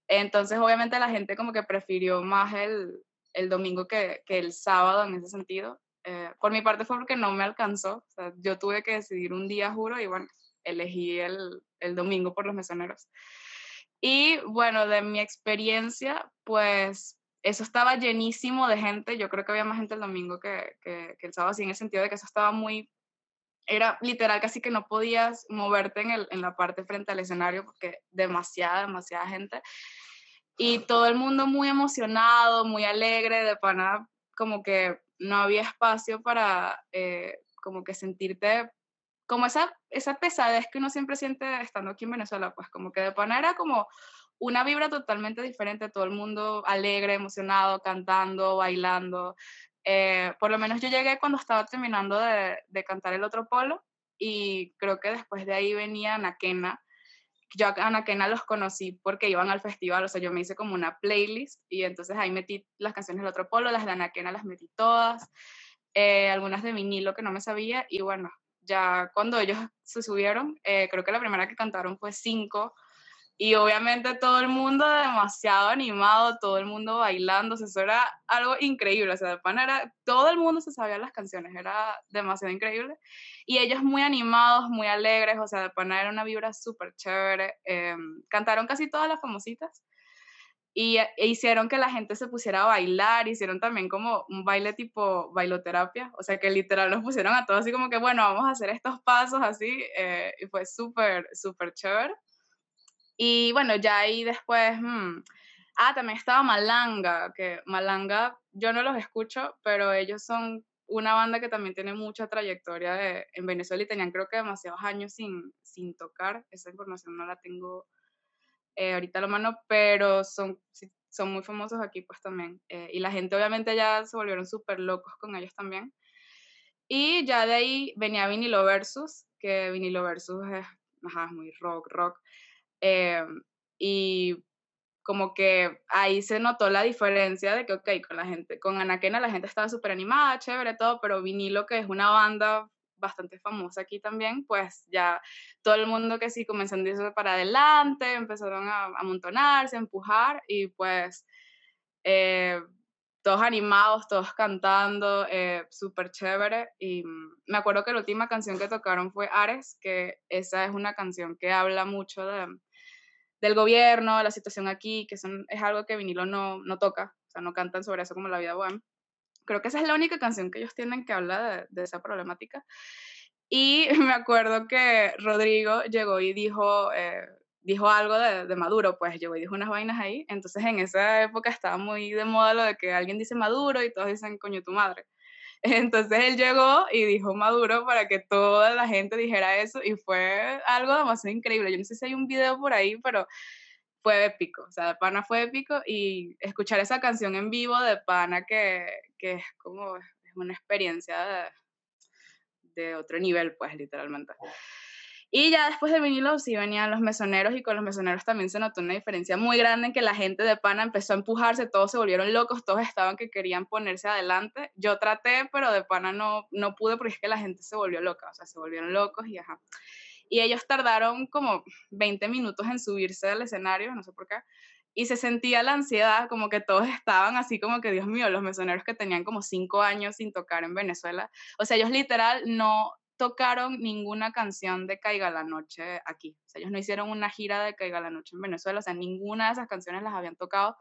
Entonces, obviamente, la gente como que prefirió más el, el domingo que, que, el sábado en ese sentido. Eh, por mi parte fue porque no me alcanzó. O sea, yo tuve que decidir un día, juro, y bueno, elegí el, el domingo por los mesoneros. Y bueno, de mi experiencia, pues eso estaba llenísimo de gente, yo creo que había más gente el domingo que, que, que el sábado, así en el sentido de que eso estaba muy era literal casi que no podías moverte en, el, en, la parte frente al escenario porque demasiada, demasiada gente. Y todo el mundo muy emocionado, muy alegre, de pana, como que no había espacio para eh, como que sentirte como esa, esa pesadez que uno siempre siente estando aquí en Venezuela, pues como que de pana era como una vibra totalmente diferente, todo el mundo alegre, emocionado, cantando, bailando. Eh, por lo menos yo llegué cuando estaba terminando de, de, cantar el otro polo y creo que después de ahí venía Anaquena. Yo a Anaquena los conocí porque iban al festival, o sea, yo me hice como una playlist y entonces ahí metí las canciones del otro polo, las de Anaquena las metí todas, eh, algunas de vinilo que no me sabía y bueno, ya cuando ellos se subieron, eh, creo que la primera que cantaron fue Cinco, y obviamente todo el mundo demasiado animado, todo el mundo bailando, eso era algo increíble, o sea, de pana era, todo el mundo se sabía las canciones, era demasiado increíble. Y ellos muy animados, muy alegres, o sea, de pana era una vibra súper chévere. Eh, cantaron casi todas las famositas y e hicieron que la gente se pusiera a bailar, hicieron también como un baile tipo bailoterapia, o sea que literal nos pusieron a todos así como que, bueno, vamos a hacer estos pasos así, eh, y fue súper, súper chévere. Y bueno, ya ahí después, mmm, ah, también estaba Malanga, que Malanga yo no los escucho, pero ellos son una banda que también tiene mucha trayectoria de, en Venezuela y tenían creo que demasiados años sin, sin tocar, esa información no la tengo eh, ahorita a la mano, pero son, son muy famosos aquí pues también. Eh, y la gente obviamente ya se volvieron súper locos con ellos también. Y ya de ahí venía Vinilo Versus, que Vinilo Versus es, ajá, es muy rock, rock. Eh, y como que ahí se notó la diferencia de que, ok, con la gente, con Anaquena la gente estaba súper animada, chévere, todo, pero Vinilo, que es una banda bastante famosa aquí también, pues ya todo el mundo que sí comenzó a irse para adelante, empezaron a, amontonarse, a empujar y pues eh, todos animados, todos cantando, eh, súper chévere. Y me acuerdo que la última canción que tocaron fue Ares, que esa es una canción que habla mucho de, del gobierno, la situación aquí, que son, es algo que vinilo no, no toca, o sea, no cantan sobre eso como la vida bohem. Creo que esa es la única canción que ellos tienen que hablar de, de esa problemática. Y *laughs* me acuerdo que Rodrigo llegó y dijo, eh, dijo algo de, de, Maduro, pues llegó y dijo unas vainas ahí. Entonces en esa época estaba muy de moda lo de que alguien dice Maduro y todos dicen coño tu madre. *laughs* Entonces él llegó y dijo Maduro para que toda la gente dijera eso y fue algo demasiado increíble. Yo no sé si hay un video por ahí, pero fue épico. O sea, de pana fue épico y escuchar esa canción en vivo de pana que, que es como es una experiencia de, de otro nivel, pues literalmente. Y ya después de vinilo sí venían los mesoneros y con los mesoneros también se notó una diferencia muy grande en que la gente de pana empezó a empujarse, todos se volvieron locos, todos estaban que querían ponerse adelante. Yo traté, pero de pana no, no pude porque es que la gente se volvió loca, o sea, se volvieron locos y ajá. Y ellos tardaron como 20 minutos en subirse al escenario, no sé por qué, y se sentía la ansiedad, como que todos estaban así como que, Dios mío, los mesoneros que tenían como cinco años sin tocar en Venezuela, o sea, ellos literal no tocaron ninguna canción de Caiga la Noche aquí. O sea, ellos no hicieron una gira de Caiga la Noche en Venezuela, o sea, ninguna de esas canciones las habían tocado.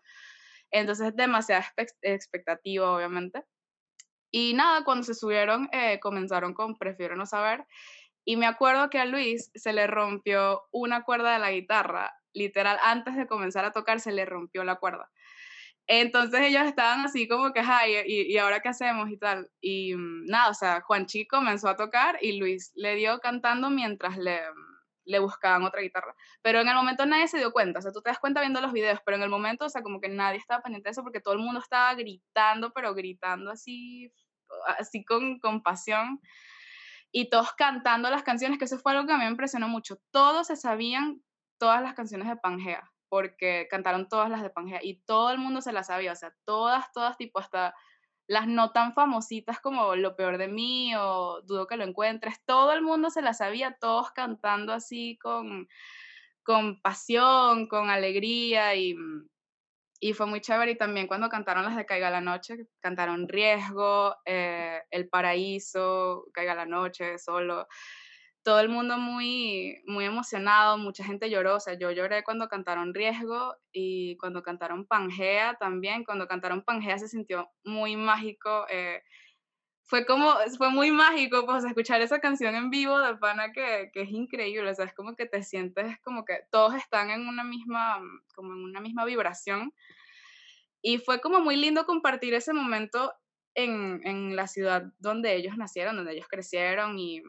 Entonces, demasiada expectativa, obviamente. Y nada, cuando se subieron, eh, comenzaron con Prefiero no saber. Y me acuerdo que a Luis se le rompió una cuerda de la guitarra, literal, antes de comenzar a tocar se le rompió la cuerda. Entonces ellos estaban así como que, ay, ¿y, y ahora qué hacemos y tal? Y mm, nada, o sea, Juanchi comenzó a tocar y Luis le dio cantando mientras le, le buscaban otra guitarra. Pero en el momento nadie se dio cuenta, o sea, tú te das cuenta viendo los videos, pero en el momento, o sea, como que nadie estaba pendiente de eso porque todo el mundo estaba gritando, pero gritando así, así con, con pasión. Y todos cantando las canciones, que eso fue algo que a mí me impresionó mucho. Todos se sabían todas las canciones de Pangea porque cantaron todas las de Pangea y todo el mundo se las sabía, o sea, todas, todas, tipo hasta las no tan famositas como Lo peor de mí o Dudo que lo encuentres, todo el mundo se las sabía, todos cantando así con, con pasión, con alegría y, y fue muy chévere. Y también cuando cantaron las de Caiga la Noche, cantaron Riesgo, eh, El Paraíso, Caiga la Noche, Solo todo el mundo muy, muy emocionado, mucha gente lloró, o sea, yo lloré cuando cantaron Riesgo y cuando cantaron Pangea también, cuando cantaron Pangea se sintió muy mágico, eh, fue como, fue muy mágico, pues, escuchar esa canción en vivo de pana que, que, es increíble, o sea, es como que te sientes como que todos están en una misma, como en una misma vibración, y fue como muy lindo compartir ese momento en, en la ciudad donde ellos nacieron, donde ellos crecieron, y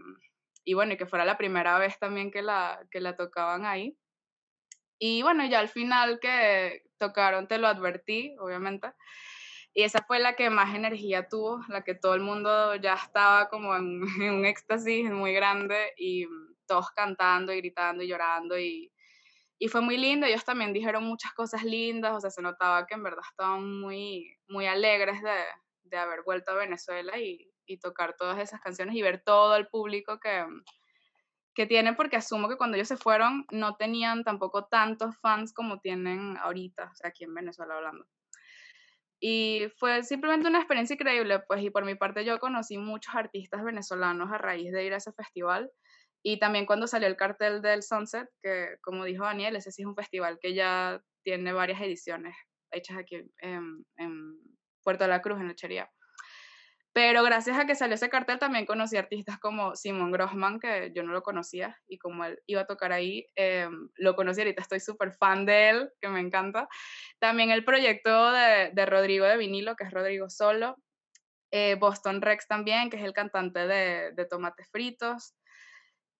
y bueno, y que fuera la primera vez también que la, que la tocaban ahí. Y bueno, ya al final que tocaron, te lo advertí, obviamente. Y esa fue la que más energía tuvo, la que todo el mundo ya estaba como en, *laughs* un éxtasis muy grande y todos cantando y gritando y llorando y, y fue muy lindo. Ellos también dijeron muchas cosas lindas, o sea, se notaba que en verdad estaban muy, muy alegres de, de haber vuelto a Venezuela y, y tocar todas esas canciones y ver todo el público que, que tienen, porque asumo que cuando ellos se fueron no tenían tampoco tantos fans como tienen ahorita, aquí en Venezuela hablando. Y fue simplemente una experiencia increíble, pues, y por mi parte yo conocí muchos artistas venezolanos a raíz de ir a ese festival. Y también cuando salió el cartel del Sunset, que como dijo Daniel, ese sí es un festival que ya tiene varias ediciones hechas aquí en, en Puerto de la Cruz, en Lechería. Pero gracias a que salió ese cartel también conocí artistas como Simon Grossman, que yo no lo conocía, y como él iba a tocar ahí, eh, lo conocí ahorita, estoy súper fan de él, que me encanta. También el proyecto de, de Rodrigo de Vinilo, que es Rodrigo Solo. Eh, Boston Rex también, que es el cantante de, de Tomates Fritos.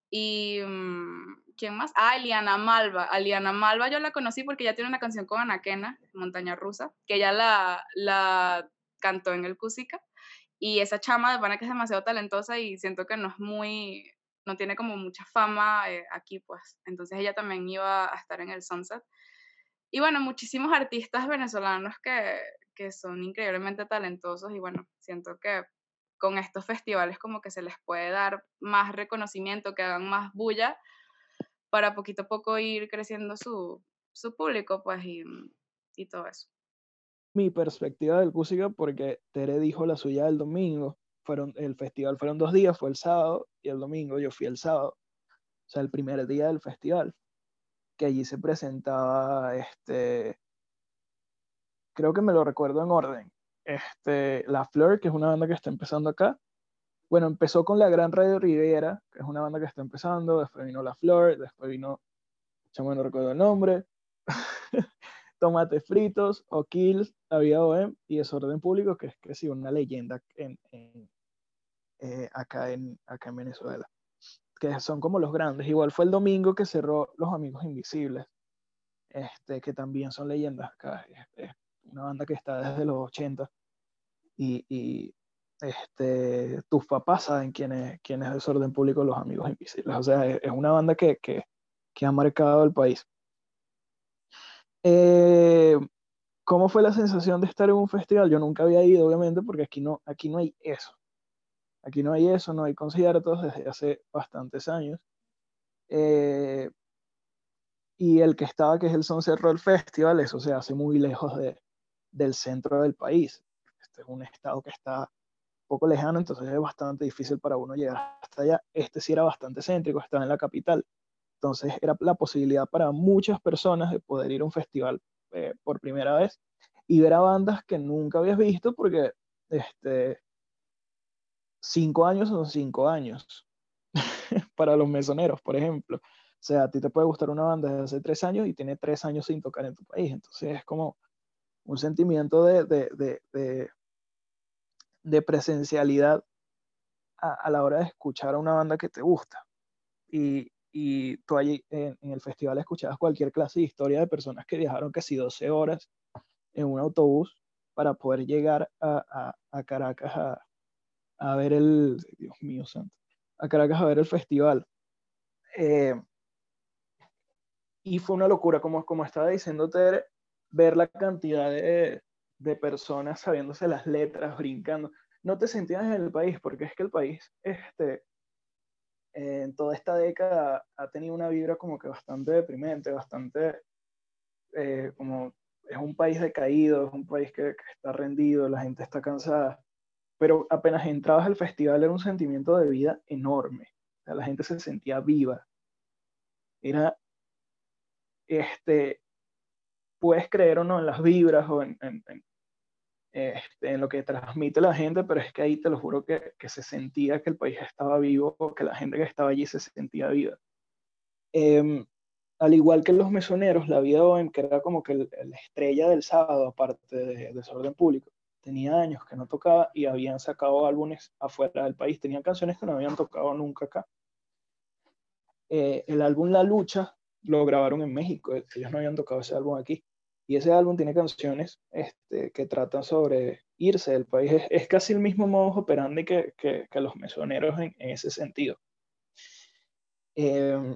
Y mm, ¿quién más? Ah, Aliana Malva. Aliana Malva yo la conocí porque ya tiene una canción con Anaquena, Montaña Rusa, que ella la, la cantó en el Cusica. Y esa chama de pana que es demasiado talentosa y siento que no es muy, no tiene como mucha fama eh, aquí, pues. Entonces ella también iba a estar en el Sunset. Y bueno, muchísimos artistas venezolanos que, que son increíblemente talentosos y bueno, siento que con estos festivales como que se les puede dar más reconocimiento, que hagan más bulla para poquito a poco ir creciendo su, su público, pues, y, y todo eso mi perspectiva del música porque Tere dijo la suya el domingo. Fueron, el festival fueron dos días, fue el sábado y el domingo. Yo fui el sábado, o sea, el primer día del festival, que allí se presentaba, este, creo que me lo recuerdo en orden. Este, La Flor, que es una banda que está empezando acá. Bueno, empezó con La Gran Radio Rivera, que es una banda que está empezando. Después vino La Flor, después vino, ya no recuerdo el nombre. *laughs* Tomates Fritos, O'Kills, La Vida Bohem y Desorden Público, que es que sí, una leyenda en, eh, acá, en, acá en Venezuela, que son como los grandes. Igual fue el domingo que cerró Los Amigos Invisibles, este, que también son leyendas acá. Es, una banda que está desde los 80 y, este, tus papás saben quién es, quién es Desorden Público, Los Amigos Invisibles. O sea, es, una banda que, que, que ha marcado el país. Eh, ¿Cómo fue la sensación de estar en un festival? Yo nunca había ido, obviamente, porque aquí no, aquí no hay eso. Aquí no hay eso, no hay conciertos desde hace bastantes años. Eh, y el que estaba, que es el Sunset Roll Festival, eso se hace muy lejos de, del centro del país. Este es un estado que está un poco lejano, entonces es bastante difícil para uno llegar hasta allá. Este sí era bastante céntrico, estaba en la capital. Entonces era la posibilidad para muchas personas de poder ir a un festival eh, por primera vez y ver a bandas que nunca habías visto porque este, cinco años son cinco años *laughs* para los mesoneros, por ejemplo. O sea, a ti te puede gustar una banda desde hace tres años y tiene tres años sin tocar en tu país. Entonces es como un sentimiento de, de, de, de presencialidad a, a, la hora de escuchar a una banda que te gusta. Y, y tú allí en, el festival escuchabas cualquier clase de historia de personas que viajaron casi 12 horas en un autobús para poder llegar a, a, Caracas a, a, ver el, Dios mío santo, a Caracas a ver el festival. Eh, y fue una locura, como, como estaba diciendo Tere, ver la cantidad de, de personas sabiéndose las letras, brincando. No te sentías en el país, porque es que el país, este, en toda esta década ha tenido una vibra como que bastante deprimente, bastante eh, como es un país decaído, es un país que, está rendido, la gente está cansada, pero apenas entrabas al festival era un sentimiento de vida enorme, la gente se sentía viva. Era, este, puedes creer o no en las vibras o en, este, en lo que transmite la gente, pero es que ahí te lo juro que, se sentía que el país estaba vivo, que la gente que estaba allí se sentía viva. Eh, al igual que los mesoneros, la vida Bohem, que era como que la estrella del sábado, aparte de Desorden Público, tenía años que no tocaba y habían sacado álbumes afuera del país, tenían canciones que no habían tocado nunca acá. Eh, el álbum La Lucha lo grabaron en México, ellos no habían tocado ese álbum aquí. Y ese álbum tiene canciones este, que tratan sobre irse del país. Es, casi el mismo modo operandi que, que, que los mesoneros en, ese sentido. Eh,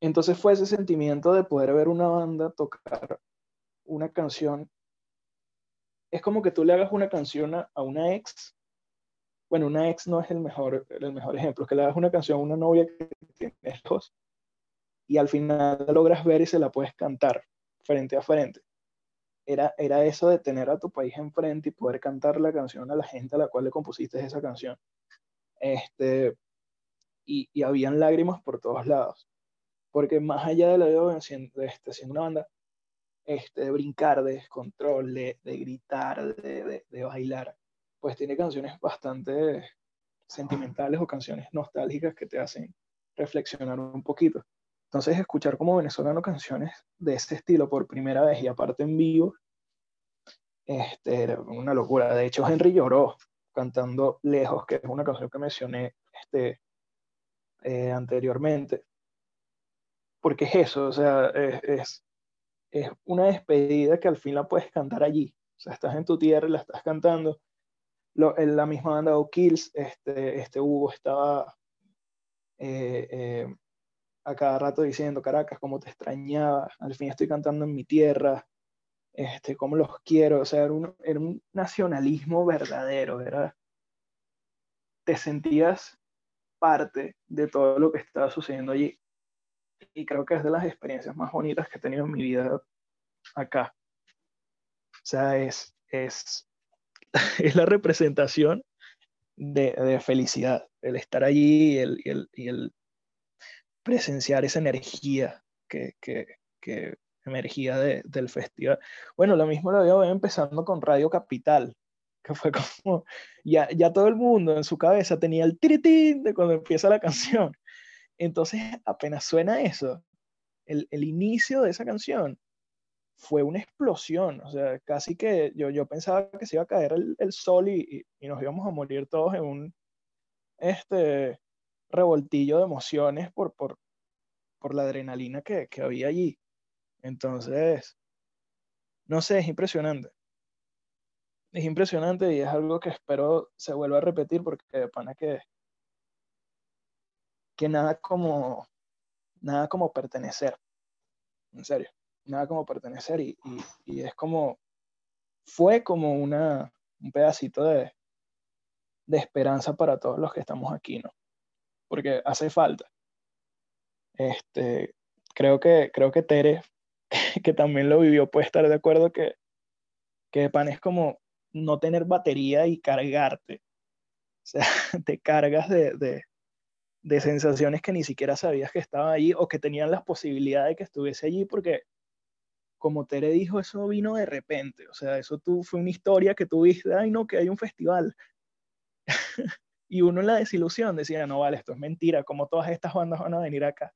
entonces fue ese sentimiento de poder ver una banda tocar una canción. Es como que tú le hagas una canción a, una ex. Bueno, una ex no es el mejor, el mejor ejemplo, que le hagas una canción a una novia que tienes dos y al final logras ver y se la puedes cantar frente a frente. Era, era eso de tener a tu país enfrente y poder cantar la canción a la gente a la cual le compusiste esa canción. Este, y, y habían lágrimas por todos lados porque más allá de la de siendo, este, siendo una banda, este, de brincar, de descontrol, de, de gritar, de, de, de, bailar, pues tiene canciones bastante sentimentales o canciones nostálgicas que te hacen reflexionar un poquito. Entonces, escuchar como venezolano canciones de ese estilo por primera vez y aparte en vivo, este, era una locura. De hecho, Henry lloró cantando Lejos, que es una canción que mencioné este, eh, anteriormente porque es eso, o sea, es, es, una despedida que al fin la puedes cantar allí. O sea, estás en tu tierra y la estás cantando. Lo, en la misma banda O'Kills, este, este Hugo estaba eh, eh, a cada rato diciendo, Caracas, cómo te extrañaba, al fin estoy cantando en mi tierra, este, cómo los quiero, o sea, era un, era un nacionalismo verdadero, era, te sentías parte de todo lo que estaba sucediendo allí y creo que es de las experiencias más bonitas que he tenido en mi vida acá. O sea, es, es, *laughs* es la representación de, de, felicidad, el estar allí el, y el presenciar esa energía que, que, que energía de, del festival. Bueno, lo mismo lo había empezando con Radio Capital, que fue como, ya, ya todo el mundo en su cabeza tenía el tiritín de cuando empieza la canción. Entonces, apenas suena eso, el, el, inicio de esa canción fue una explosión, o sea, casi que yo, yo pensaba que se iba a caer el, el sol y, y, nos íbamos a morir todos en un este, revoltillo de emociones por, por, por la adrenalina que, que había allí. Entonces, no sé, es impresionante. Es impresionante y es algo que espero se vuelva a repetir porque de pana que que nada como, nada como pertenecer, en serio, nada como pertenecer y, y, y es como, fue como una, un pedacito de, de esperanza para todos los que estamos aquí, ¿no? Porque hace falta. Este, creo que, creo que Tere, *laughs* que también lo vivió, puede estar de acuerdo que, que pan es como no tener batería y cargarte. O sea, *laughs* te cargas de, de, sensaciones que ni siquiera sabías que estaba allí o que tenían las posibilidades de que estuviese allí, porque como Tere dijo, eso vino de repente, o sea, eso tú, fue una historia que tuviste, ay no, que hay un festival. *laughs* y uno en la desilusión decía, no vale, esto es mentira, como todas estas bandas van a venir acá.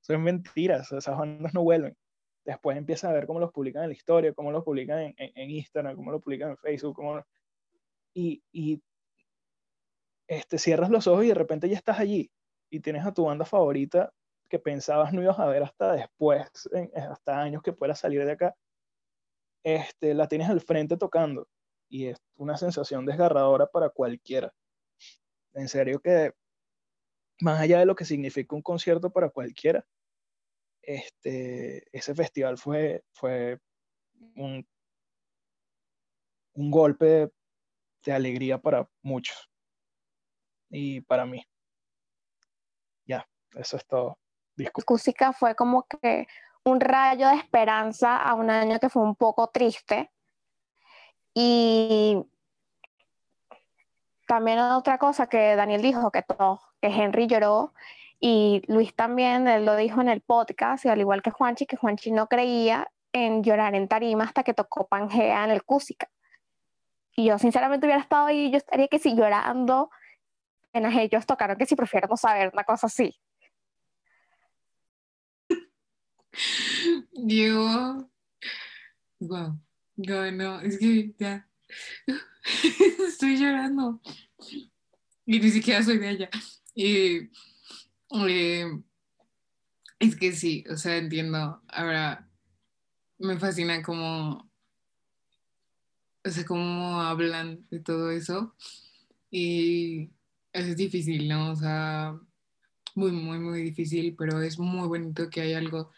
Eso es mentira, esas bandas no vuelven. Después empieza a ver cómo los publican en la historia, cómo los publican en, Instagram, cómo los publican en Facebook. Y, y este, cierras los ojos y de repente ya estás allí y tienes a tu banda favorita que pensabas no ibas a ver hasta después, hasta años que puedas salir de acá, este, la tienes al frente tocando y es una sensación desgarradora para cualquiera. En serio que más allá de lo que significa un concierto para cualquiera, este, ese festival fue, fue un, un golpe de alegría para muchos y para mí. Ya, eso es todo. Música fue como que un rayo de esperanza a un año que fue un poco triste. Y también otra cosa que Daniel dijo, que todos que Henry lloró y Luis también, él lo dijo en el podcast, y al igual que Juanchi, que Juanchi no creía en llorar en tarima hasta que tocó Pangea en el Cúsica. Y yo sinceramente hubiera estado ahí, yo estaría que si llorando, en ellos tocaron que si prefiero saber, una cosa así. *laughs* Yo, wow, no, es que ya, *laughs* estoy llorando y ni siquiera soy de allá. Y eh, es que sí, o sea, entiendo. Ahora, me fascina cómo, o sea, cómo hablan de todo eso. Y es difícil, ¿no? O sea, muy, muy, muy difícil, pero es muy bonito que hay algo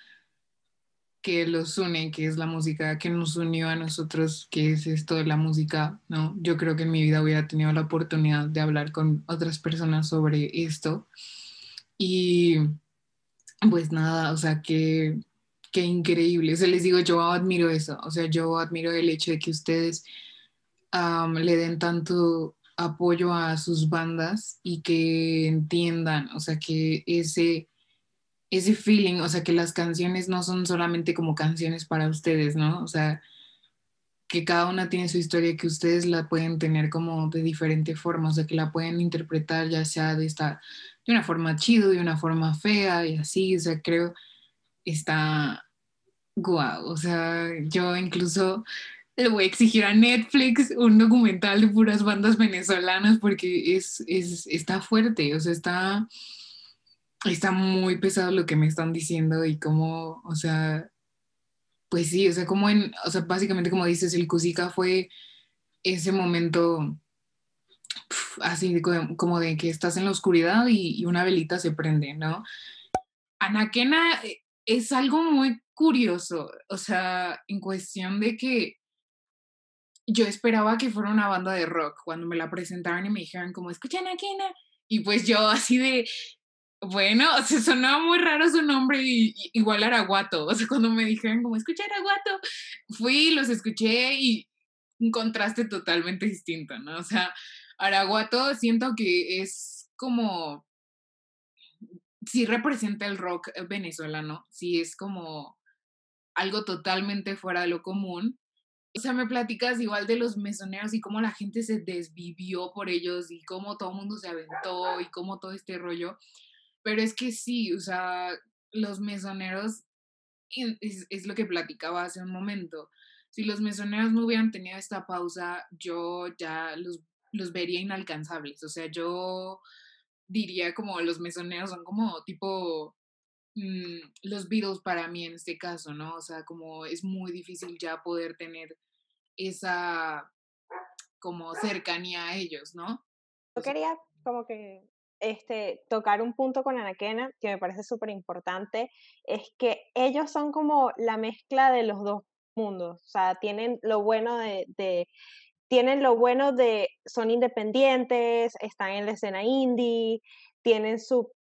que los une, que es la música, que nos unió a nosotros, que es esto de la música, ¿no? Yo creo que en mi vida hubiera tenido la oportunidad de hablar con otras personas sobre esto. Y pues nada, o sea, que, qué increíble. O sea, les digo, yo admiro eso, o sea, yo admiro el hecho de que ustedes le den tanto apoyo a sus bandas y que entiendan, o sea, que ese ese feeling, o sea, que las canciones no son solamente como canciones para ustedes, ¿no? O sea, que cada una tiene su historia, que ustedes la pueden tener como de diferente forma, o sea, que la pueden interpretar ya sea de esta, de una forma chido, de una forma fea y así, o sea, creo está guau, o sea, yo incluso le voy a exigir a Netflix un documental de puras bandas venezolanas porque es, es está fuerte, o sea, está está muy pesado lo que me están diciendo y como, o sea, pues sí, o sea, como en, o sea, básicamente como dices, el Cusica fue ese momento así como, de que estás en la oscuridad y, una velita se prende, ¿no? Anaquena eh, es algo muy curioso, o sea, en cuestión de que yo esperaba que fuera una banda de rock cuando me la presentaron y me dijeron como, escucha Anaquena, y pues yo así de, bueno, o sonaba muy raro su nombre, y, igual Araguato. O sea, cuando me dijeron como escucha Araguato, fui, los escuché y un contraste totalmente distinto, ¿no? O sea, Araguato siento que es como, sí representa el rock venezolano, sí es como algo totalmente fuera de lo común. O sea, me platicas igual de los mesoneros y cómo la gente se desvivió por ellos y cómo todo el mundo se aventó y cómo todo este rollo. Pero es que sí, o sea, los mesoneros es, lo que platicaba hace un momento. Si los mesoneros no hubieran tenido esta pausa, yo ya los, los vería inalcanzables. O sea, yo diría como los mesoneros son como tipo mm, los Beatles para mí en este caso, ¿no? O sea, como es muy difícil ya poder tener esa como cercanía a ellos, ¿no? Yo quería como que este, tocar un punto con Anaquena que me parece súper importante, es que ellos son como la mezcla de los dos mundos, o sea, tienen lo bueno de, de tienen lo bueno de, son independientes, están en la escena indie, tienen su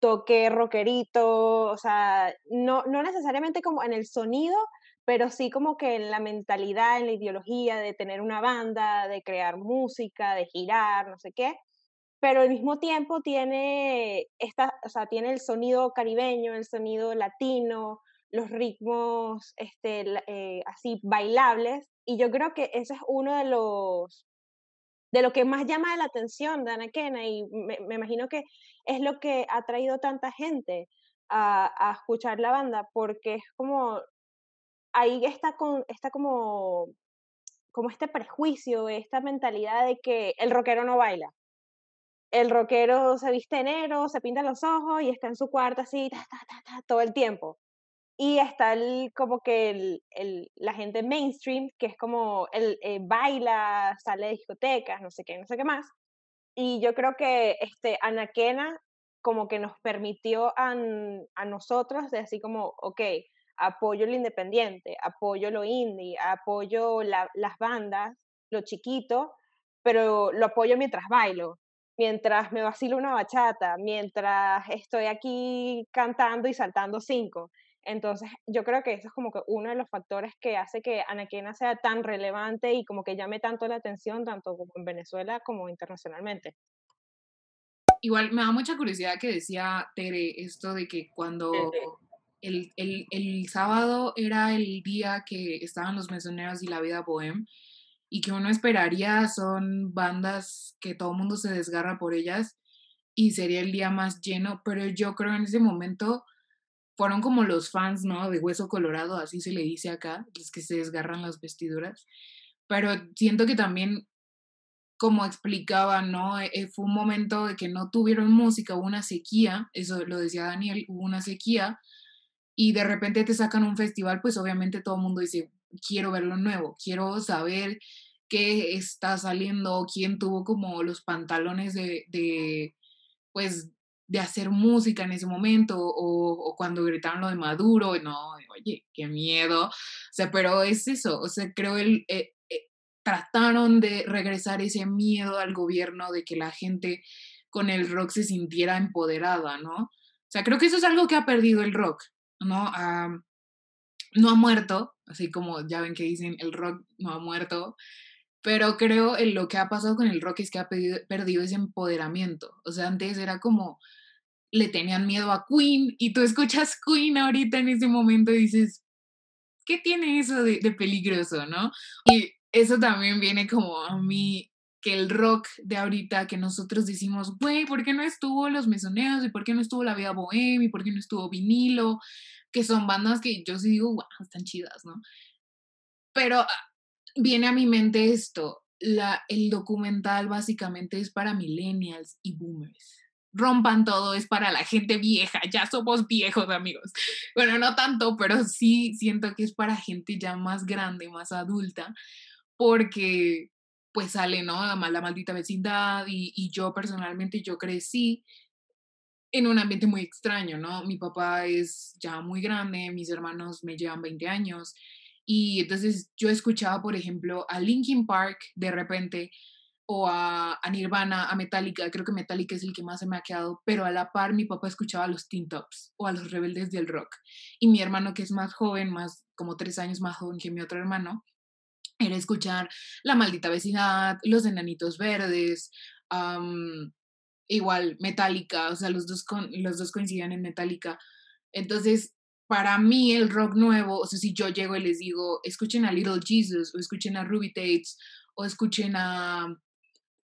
toque rockerito, o sea, no, no necesariamente como en el sonido, pero sí como que en la mentalidad, en la ideología de tener una banda, de crear música, de girar, no sé qué pero al mismo tiempo tiene, esta, o sea, tiene el sonido caribeño, el sonido latino, los ritmos este, eh, así bailables, y yo creo que ese es uno de los de lo que más llama la atención de Ana Kena, y me, imagino que es lo que ha traído tanta gente a, a escuchar la banda, porque es como, ahí está, con, está como, como este prejuicio, esta mentalidad de que el rockero no baila, el rockero se viste negro, se pinta los ojos y está en su cuarto así todo el tiempo. Y está el, como que el, la gente mainstream, que es como el eh, baila, sale de discotecas, no sé qué, no sé qué más. Y yo creo que este, Anaquena como que nos permitió a, a nosotros de así como, ok, apoyo lo independiente, apoyo lo indie, apoyo las bandas, lo chiquito, pero lo apoyo mientras bailo mientras me vacilo una bachata, mientras estoy aquí cantando y saltando cinco. Entonces, yo creo que eso es como que uno de los factores que hace que Anaquena sea tan relevante y como que llame tanto la atención, tanto en Venezuela como internacionalmente. igual me da mucha curiosidad que decía Tere esto de que cuando el, el, el, sábado era el día que estaban los mesoneros y la vida bohem y que uno esperaría son bandas que todo el mundo se desgarra por ellas y sería el día más lleno, pero yo creo en ese momento fueron como los fans, ¿no? De Hueso Colorado, así se le dice acá, los que se desgarran las vestiduras, pero siento que también como explicaba, ¿no? Eh, fue un momento de que no tuvieron música, hubo una sequía, eso lo decía Daniel, hubo una sequía, y de repente te sacan un festival, pues obviamente todo el mundo dice, quiero ver lo nuevo, quiero saber qué está saliendo, quién tuvo como los pantalones de, de pues, de hacer música en ese momento, o, cuando gritaron lo de Maduro, no, oye, qué miedo, o sea, pero es eso, o sea, creo el, eh, trataron de regresar ese miedo al gobierno de que la gente con el rock se sintiera empoderada, ¿no? O sea, creo que eso es algo que ha perdido el rock, ¿no? No ha muerto, así como ya ven que dicen el rock no ha muerto, pero creo que lo que ha pasado con el rock es que ha perdido ese empoderamiento. O sea, antes era como le tenían miedo a Queen y tú escuchas Queen ahorita en ese momento y dices, ¿qué tiene eso de, peligroso, no? Y eso también viene como a mí, que el rock de ahorita, que nosotros decimos, güey, ¿por qué no estuvo Los Mesoneos? ¿Y por qué no estuvo La Vida Bohem? ¿Y por qué no estuvo Vinilo? Que son bandas que yo sí digo, wow, están chidas, ¿no? Pero ah, viene a mi mente esto, la, el documental básicamente es para millennials y boomers. Rompan todo, es para la gente vieja, ya somos viejos amigos. Bueno, no tanto, pero sí siento que es para gente ya más grande, más adulta, porque pues sale, ¿no? La maldita vecindad y, yo personalmente, yo crecí en un ambiente muy extraño, ¿no? Mi papá es ya muy grande, mis hermanos me llevan 20 años y entonces yo escuchaba, por ejemplo, a Linkin Park de repente o a, a, Nirvana, a Metallica, creo que Metallica es el que más se me ha quedado, pero a la par mi papá escuchaba a los Teen Tops o a los Rebeldes del Rock. Y mi hermano, que es más joven, más como tres años más joven que mi otro hermano, era escuchar La maldita vecindad, Los enanitos verdes, igual Metallica, o sea, los dos, con, los dos coincidían en Metallica. Entonces, para mí el rock nuevo, o sea, si yo llego y les digo, escuchen a Little Jesus, o escuchen a Ruby Tates, o escuchen a,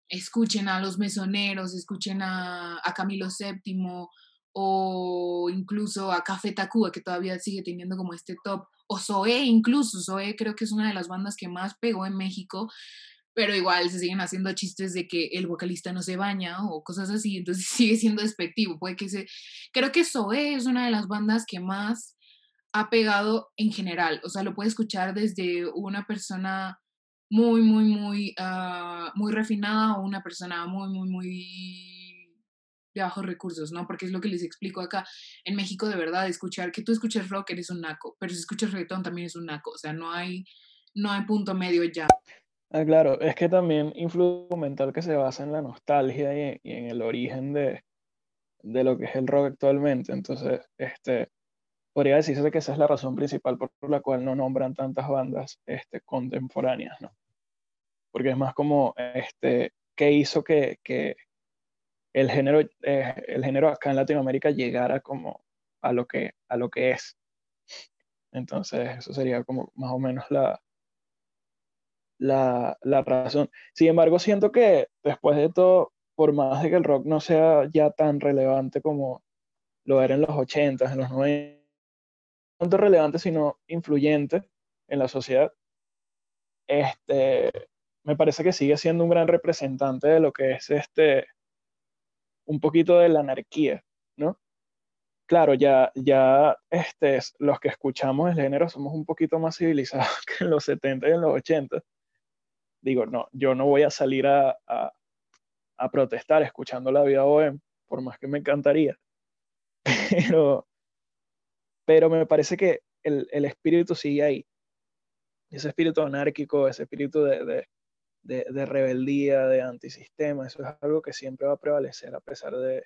escuchen a Los Mesoneros, escuchen a, a Camilo VII, o incluso a Café Tacuba, que todavía sigue teniendo como este top, o Zoé incluso, Zoé creo que es una de las bandas que más pegó en México, pero igual se siguen haciendo chistes de que el vocalista no se baña o cosas así, entonces *laughs* sigue siendo despectivo, puede que se... Creo que Zoé es una de las bandas que más ha pegado en general, o sea, lo puede escuchar desde una persona muy, muy, muy, uh, muy refinada o una persona muy, muy, muy de bajos recursos, ¿no? Porque es lo que les explico acá. En México, de verdad, escuchar que tú escuches rock eres un naco, pero si escuchas reggaetón también es un naco, o sea, no hay, no hay punto medio ya. Ah, claro, es que también influye mental que se basa en la nostalgia y, en el origen de, de, lo que es el rock actualmente. Entonces, este, podría decirse que esa es la razón principal por la cual no nombran tantas bandas este, contemporáneas, ¿no? Porque es más como, este, ¿qué hizo que, que, el género, eh, el género acá en Latinoamérica llegara como a lo que, a lo que es. Entonces, eso sería como más o menos la, la, la razón. Sin embargo, siento que después de todo, por más de que el rock no sea ya tan relevante como lo era en los 80, en los 90, no tanto relevante, sino influyente en la sociedad, este, me parece que sigue siendo un gran representante de lo que es este, un poquito de la anarquía, ¿no? Claro, ya, ya este, los que escuchamos el género somos un poquito más civilizados *laughs* que en los 70 y en los 80. Digo, no, yo no voy a salir a, a, protestar escuchando la vida OEM, por más que me encantaría. *laughs* Pero, pero me parece que el, el espíritu sigue ahí. Ese espíritu anárquico, ese espíritu de, de, rebeldía, de antisistema, eso es algo que siempre va a prevalecer a pesar de,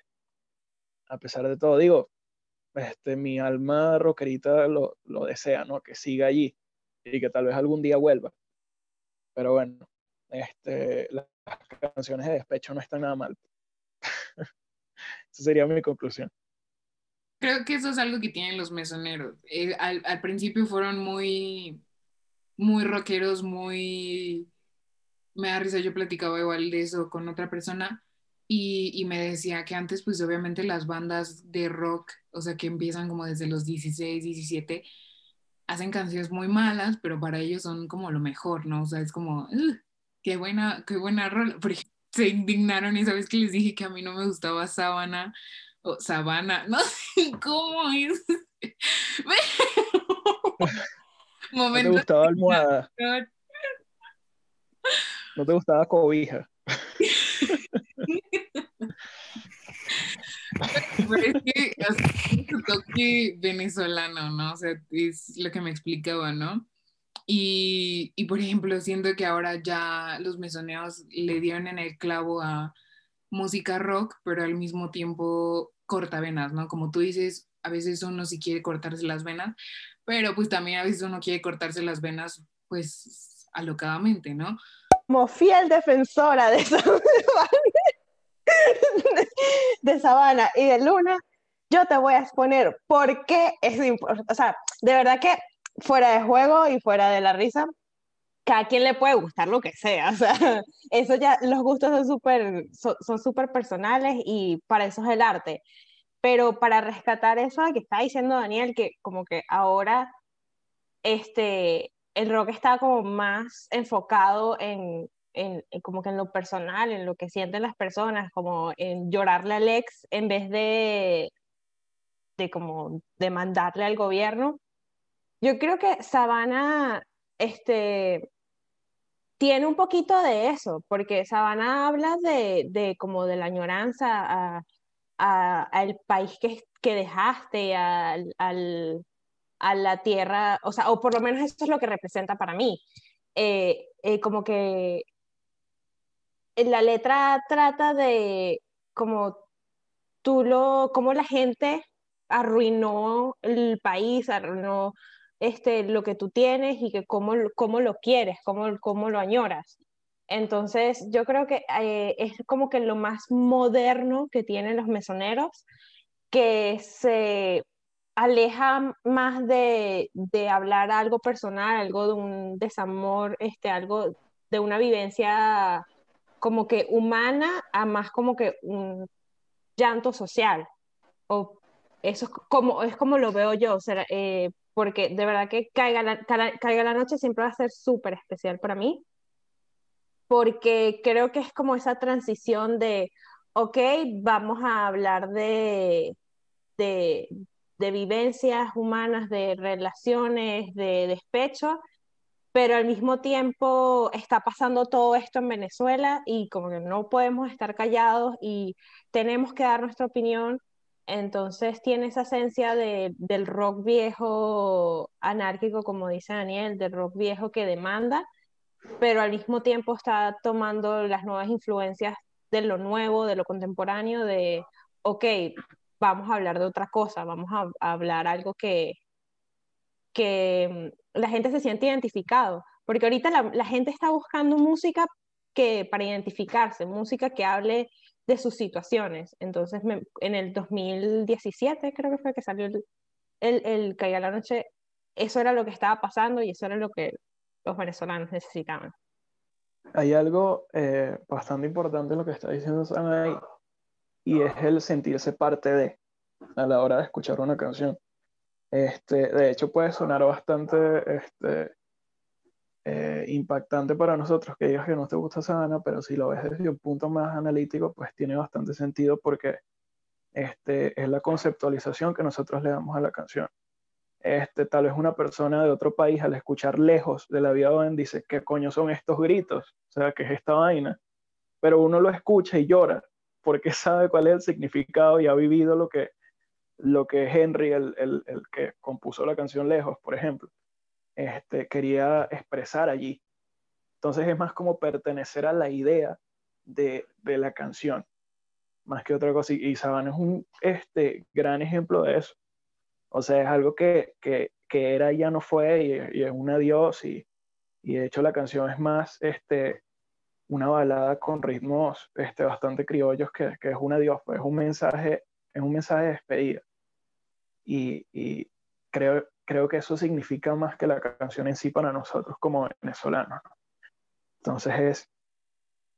a pesar de todo. Digo, este, mi alma rockerita lo, lo desea, ¿no? Que siga allí y que tal vez algún día vuelva. Pero bueno, este, las canciones de despecho no están nada mal. *laughs* Esa sería mi conclusión. Creo que eso es algo que tienen los mesoneros. Eh, al, al principio fueron muy, muy rockeros, muy... Me da risa, yo platicaba igual de eso con otra persona y, y me decía que antes pues obviamente las bandas de rock, o sea que empiezan como desde los 16, 17, hacen canciones muy malas, pero para ellos son como lo mejor, ¿no? O sea, es como, "Ugh, qué buena, qué buena rola. Porque *laughs* se indignaron y sabes que les dije que a mí no me gustaba Sabana o Sabana, no sé *laughs* cómo es. *laughs* ¿No te Momento gustaba almohada? ¿No te gustaba cobija? Pero es que tiene su toque venezolano, ¿no? O sea, es lo que me explicaba, ¿no? Y, y, por ejemplo, siento que ahora ya los mesoneos le dieron en el clavo a música rock, pero al mismo tiempo cortavenas, ¿no? Como tú dices, a veces uno sí quiere cortarse las venas, pero pues también a veces uno quiere cortarse las venas, pues alocadamente, ¿no? Como fiel defensora de Sabana, *laughs* *laughs* de Sabana y de Luna, yo te voy a exponer por qué es importante. O sea, de verdad que fuera de juego y fuera de la risa, cada quien le puede gustar lo que sea. *laughs* O sea, eso ya, los gustos son súper son, son personales y para eso es el arte. Pero para rescatar eso que está diciendo Daniel, que como que ahora este, el rock está como más enfocado en, en, como que en lo personal, en lo que sienten las personas, como en llorarle al ex en vez de, de como demandarle al gobierno. Yo creo que Sabana este, tiene un poquito de eso, porque Sabana habla de, de como de la añoranza a, a, al país que, que dejaste, al, al, a la tierra, o sea, o por lo menos eso es lo que representa para mí. Eh, eh, como que la letra trata de como tú lo, como la gente arruinó el país, arruinó este, lo que tú tienes y que cómo, cómo lo quieres, cómo, cómo lo añoras. Entonces, yo creo que eh, es como que lo más moderno que tienen los mesoneros, que se aleja más de, de, hablar algo personal, algo de un desamor, este, algo de una vivencia como que humana a más como que un llanto social. O eso es como, es como lo veo yo, o sea, eh, porque de verdad que caiga la, caiga la noche siempre va a ser súper especial para mí, porque creo que es como esa transición de, ok, vamos a hablar de, de, de vivencias humanas, de relaciones, de despecho, pero al mismo tiempo está pasando todo esto en Venezuela y como que no podemos estar callados y tenemos que dar nuestra opinión. Entonces tiene esa esencia de, del rock viejo anárquico, como dice Daniel, del rock viejo que demanda, pero al mismo tiempo está tomando las nuevas influencias de lo nuevo, de lo contemporáneo, de, ok, vamos a hablar de otra cosa, vamos a, a hablar algo que, que la gente se siente identificado, porque ahorita la, la, gente está buscando música que, para identificarse, música que hable de sus situaciones. Entonces, me, en el 2017 creo que fue que salió el, el, el Caiga la Noche, eso era lo que estaba pasando y eso era lo que los venezolanos necesitaban. Hay algo eh, bastante importante en lo que está diciendo Sanay y es el sentirse parte de a la hora de escuchar una canción. Este, de hecho, puede sonar bastante este, eh, impactante para nosotros que digas que no te gusta Sabana, pero si lo ves desde un punto más analítico, pues tiene bastante sentido porque este, es la conceptualización que nosotros le damos a la canción. Este, tal vez una persona de otro país al escuchar lejos de la vida Owen dice, ¿qué coño son estos gritos? O sea, ¿qué es esta vaina? Pero uno lo escucha y llora porque *laughs* sabe cuál es el significado y ha vivido lo que, lo que Henry, el, el, el que compuso la canción Lejos, por ejemplo, este, quería expresar allí. Entonces es más como pertenecer a la idea de, de la canción, más que otra cosa. Y, y Sabana es un este, gran ejemplo de eso. O sea, es algo que, que, que era y ya no fue y, y, es un adiós y, y de hecho la canción es más este, una balada con ritmos este, bastante criollos que, que es un adiós, pues es un mensaje es un mensaje de despedida. Y, y creo, creo que eso significa más que la canción en sí para nosotros como venezolanos. ¿no? Entonces es,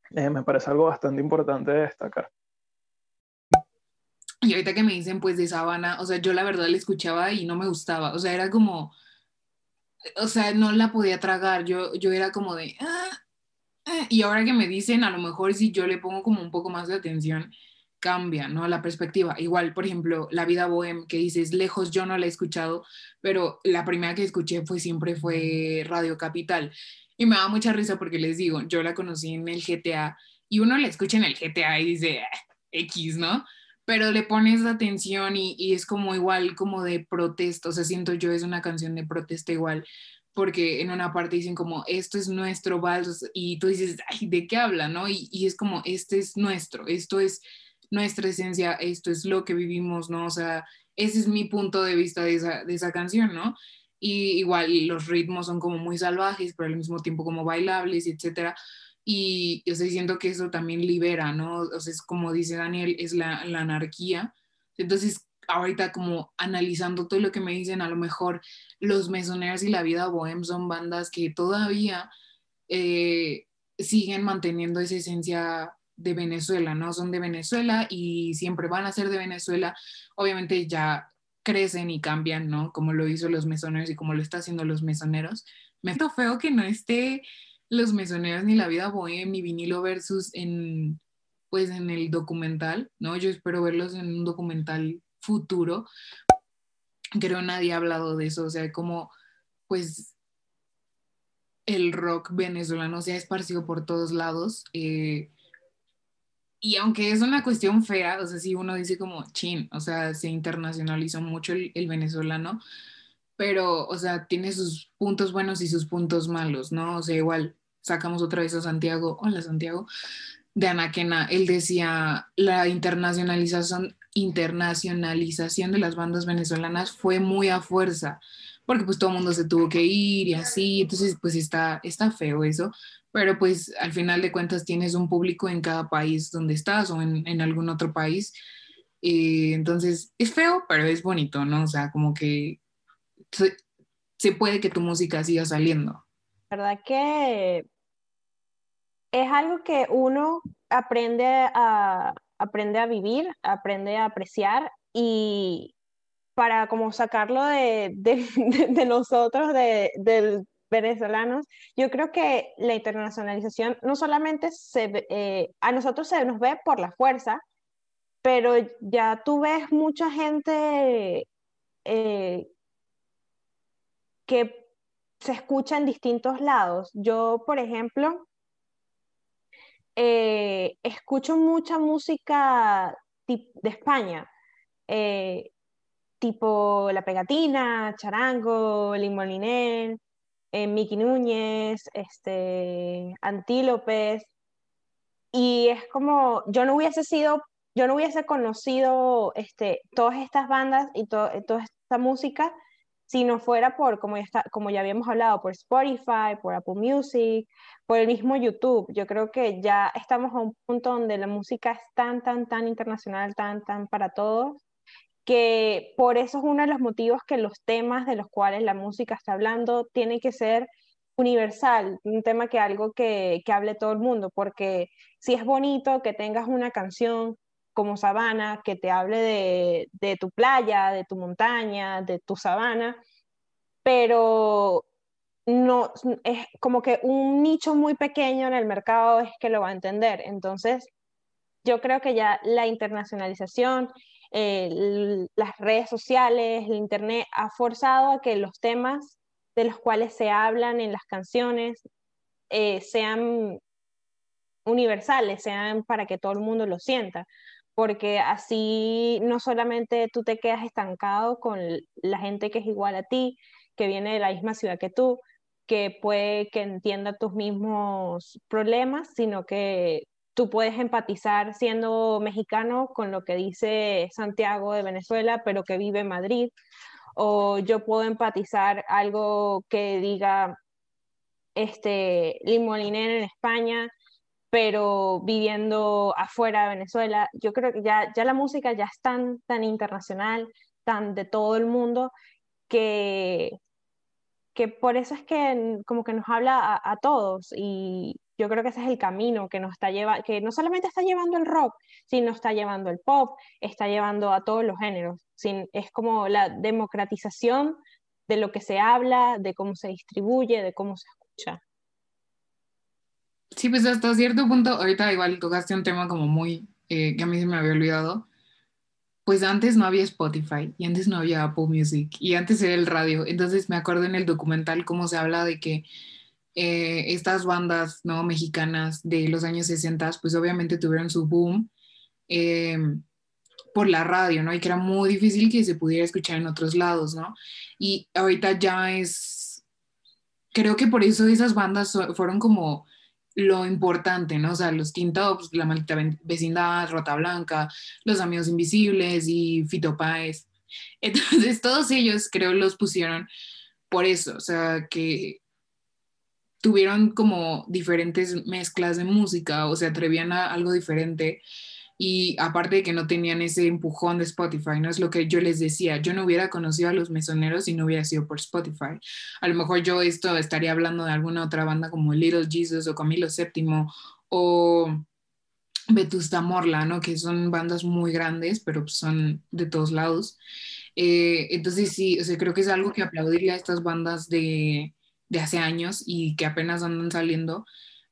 eh, me parece algo bastante importante de destacar. Y ahorita que me dicen pues de Sabana, o sea, yo la verdad la escuchaba y no me gustaba, o sea, era como, o sea, no la podía tragar, yo, yo era como de, ah, ah", y ahora que me dicen, a lo mejor si yo le pongo como un poco más de atención, cambia, ¿no? La perspectiva. Igual, por ejemplo, La vida bohem, que dices, lejos yo no la he escuchado, pero la primera que escuché fue siempre fue Radio Capital. Y me da mucha risa porque les digo, yo la conocí en el GTA y uno la escucha en el GTA y dice, ah, X, ¿no? Pero le pones atención y, y es como igual, como de protesta, o sea, siento yo es una canción de protesta igual, porque en una parte dicen como, esto es nuestro vals, y tú dices, ay, ¿de qué habla, no? Y, y es como, este es nuestro, esto es nuestra esencia, esto es lo que vivimos, ¿no? O sea, ese es mi punto de vista de esa, de esa canción, ¿no? Y igual los ritmos son como muy salvajes, pero al mismo tiempo como bailables, etcétera. Y yo estoy diciendo que eso también libera, ¿no? O sea, es como dice Daniel, es la, la anarquía. Entonces, ahorita como analizando todo lo que me dicen, a lo mejor los Mesoneros y la vida bohem son bandas que todavía eh, siguen manteniendo esa esencia de Venezuela, ¿no? Son de Venezuela y siempre van a ser de Venezuela. Obviamente ya crecen y cambian, ¿no? Como lo hizo los mesoneros y como lo está haciendo los mesoneros. Me siento feo que no esté los mesoneros ni la vida bohem ni vinilo versus en pues en el documental, ¿no? Yo espero verlos en un documental futuro. Creo nadie ha hablado de eso, o sea, como pues el rock venezolano se ha esparcido por todos lados. Eh, y aunque es una cuestión fea, o sea, si uno dice como chin, o sea, se internacionalizó mucho el, el, venezolano, pero, o sea, tiene sus puntos buenos y sus puntos malos, ¿no? O sea, igual sacamos otra vez a Santiago, hola Santiago, de Anaquena, él decía, la internacionalización, internacionalización de las bandas venezolanas fue muy a fuerza, porque pues todo el mundo se tuvo que ir y así, entonces pues está, está feo eso, pero pues al final de cuentas tienes un público en cada país donde estás o en, en algún otro país. Eh, entonces es feo, pero es bonito, ¿no? O sea, como que se, se puede que tu música siga saliendo. ¿Verdad que es algo que uno aprende a, aprende a vivir, aprende a apreciar y para como sacarlo de, de, *laughs* de, de nosotros, de, del venezolanos, yo creo que la internacionalización no solamente se, eh, a nosotros se nos ve por la fuerza, pero ya tú ves mucha gente eh, que se escucha en distintos lados. Yo, por ejemplo, eh, escucho mucha música de España, eh, tipo La Pegatina, Charango, Limoliner, eh, Miki Núñez, este, Antílopes, y es como, yo no hubiese sido, yo no hubiese conocido este, todas estas bandas y to, toda esta música si no fuera por, como ya, está, como ya habíamos hablado, por Spotify, por Apple Music, por el mismo YouTube. Yo creo que ya estamos a un punto donde la música es tan, tan, tan internacional, tan, tan para todos, que por eso es uno de los motivos que los temas de los cuales la música está hablando tienen que ser universal, un tema que algo que, que hable todo el mundo, porque si es bonito que tengas una canción como Sabana, que te hable de, de, tu playa, de tu montaña, de tu sabana, pero no es como que un nicho muy pequeño en el mercado es que lo va a entender. Entonces, yo creo que ya la internacionalización eh, las redes sociales, el Internet, ha forzado a que los temas de los cuales se hablan en las canciones eh, sean universales, sean para que todo el mundo lo sienta, porque así no solamente tú te quedas estancado con la gente que es igual a ti, que viene de la misma ciudad que tú, que puede que entienda tus mismos problemas, sino que tú puedes empatizar siendo mexicano con lo que dice Santiago de Venezuela, pero que vive en Madrid, o yo puedo empatizar algo que diga este Limoliner en España, pero viviendo afuera de Venezuela, yo creo que ya, ya la música ya es tan, tan internacional, tan de todo el mundo, que, que por eso es que como que nos habla a, a todos y yo creo que ese es el camino que nos está llevando, que no solamente está llevando el rock, sino está llevando el pop, está llevando a todos los géneros, sin, es como la democratización de lo que se habla, de cómo se distribuye, de cómo se escucha. Sí, pues hasta cierto punto, ahorita igual tocaste un tema como muy, eh, que a mí se me había olvidado, pues antes no había Spotify y antes no había Apple Music y antes era el radio, entonces me acuerdo en el documental cómo se habla de que eh, estas bandas no mexicanas de los años 60 pues obviamente tuvieron su boom eh, por la radio, ¿no? Y que era muy difícil que se pudiera escuchar en otros lados, ¿no? Y ahorita ya es, creo que por eso esas bandas fueron como lo importante, ¿no? O sea, los Teen Tops, La Maldita Vecindad, Rota Blanca, Los Amigos Invisibles y Fito Páez. *laughs* Entonces, todos ellos creo los pusieron por eso, o sea, que tuvieron como diferentes mezclas de música o se atrevían a algo diferente y aparte de que no tenían ese empujón de Spotify, no es lo que yo les decía, yo no hubiera conocido a los mesoneros si no hubiera sido por Spotify. A lo mejor yo esto estaría hablando de alguna otra banda como Little Jesus o Camilo VII o Vetusta Morla, ¿no? Que son bandas muy grandes, pero son de todos lados. Eh, entonces sí, o sea, creo que es algo que aplaudiría a estas bandas de, de hace años y que apenas andan saliendo,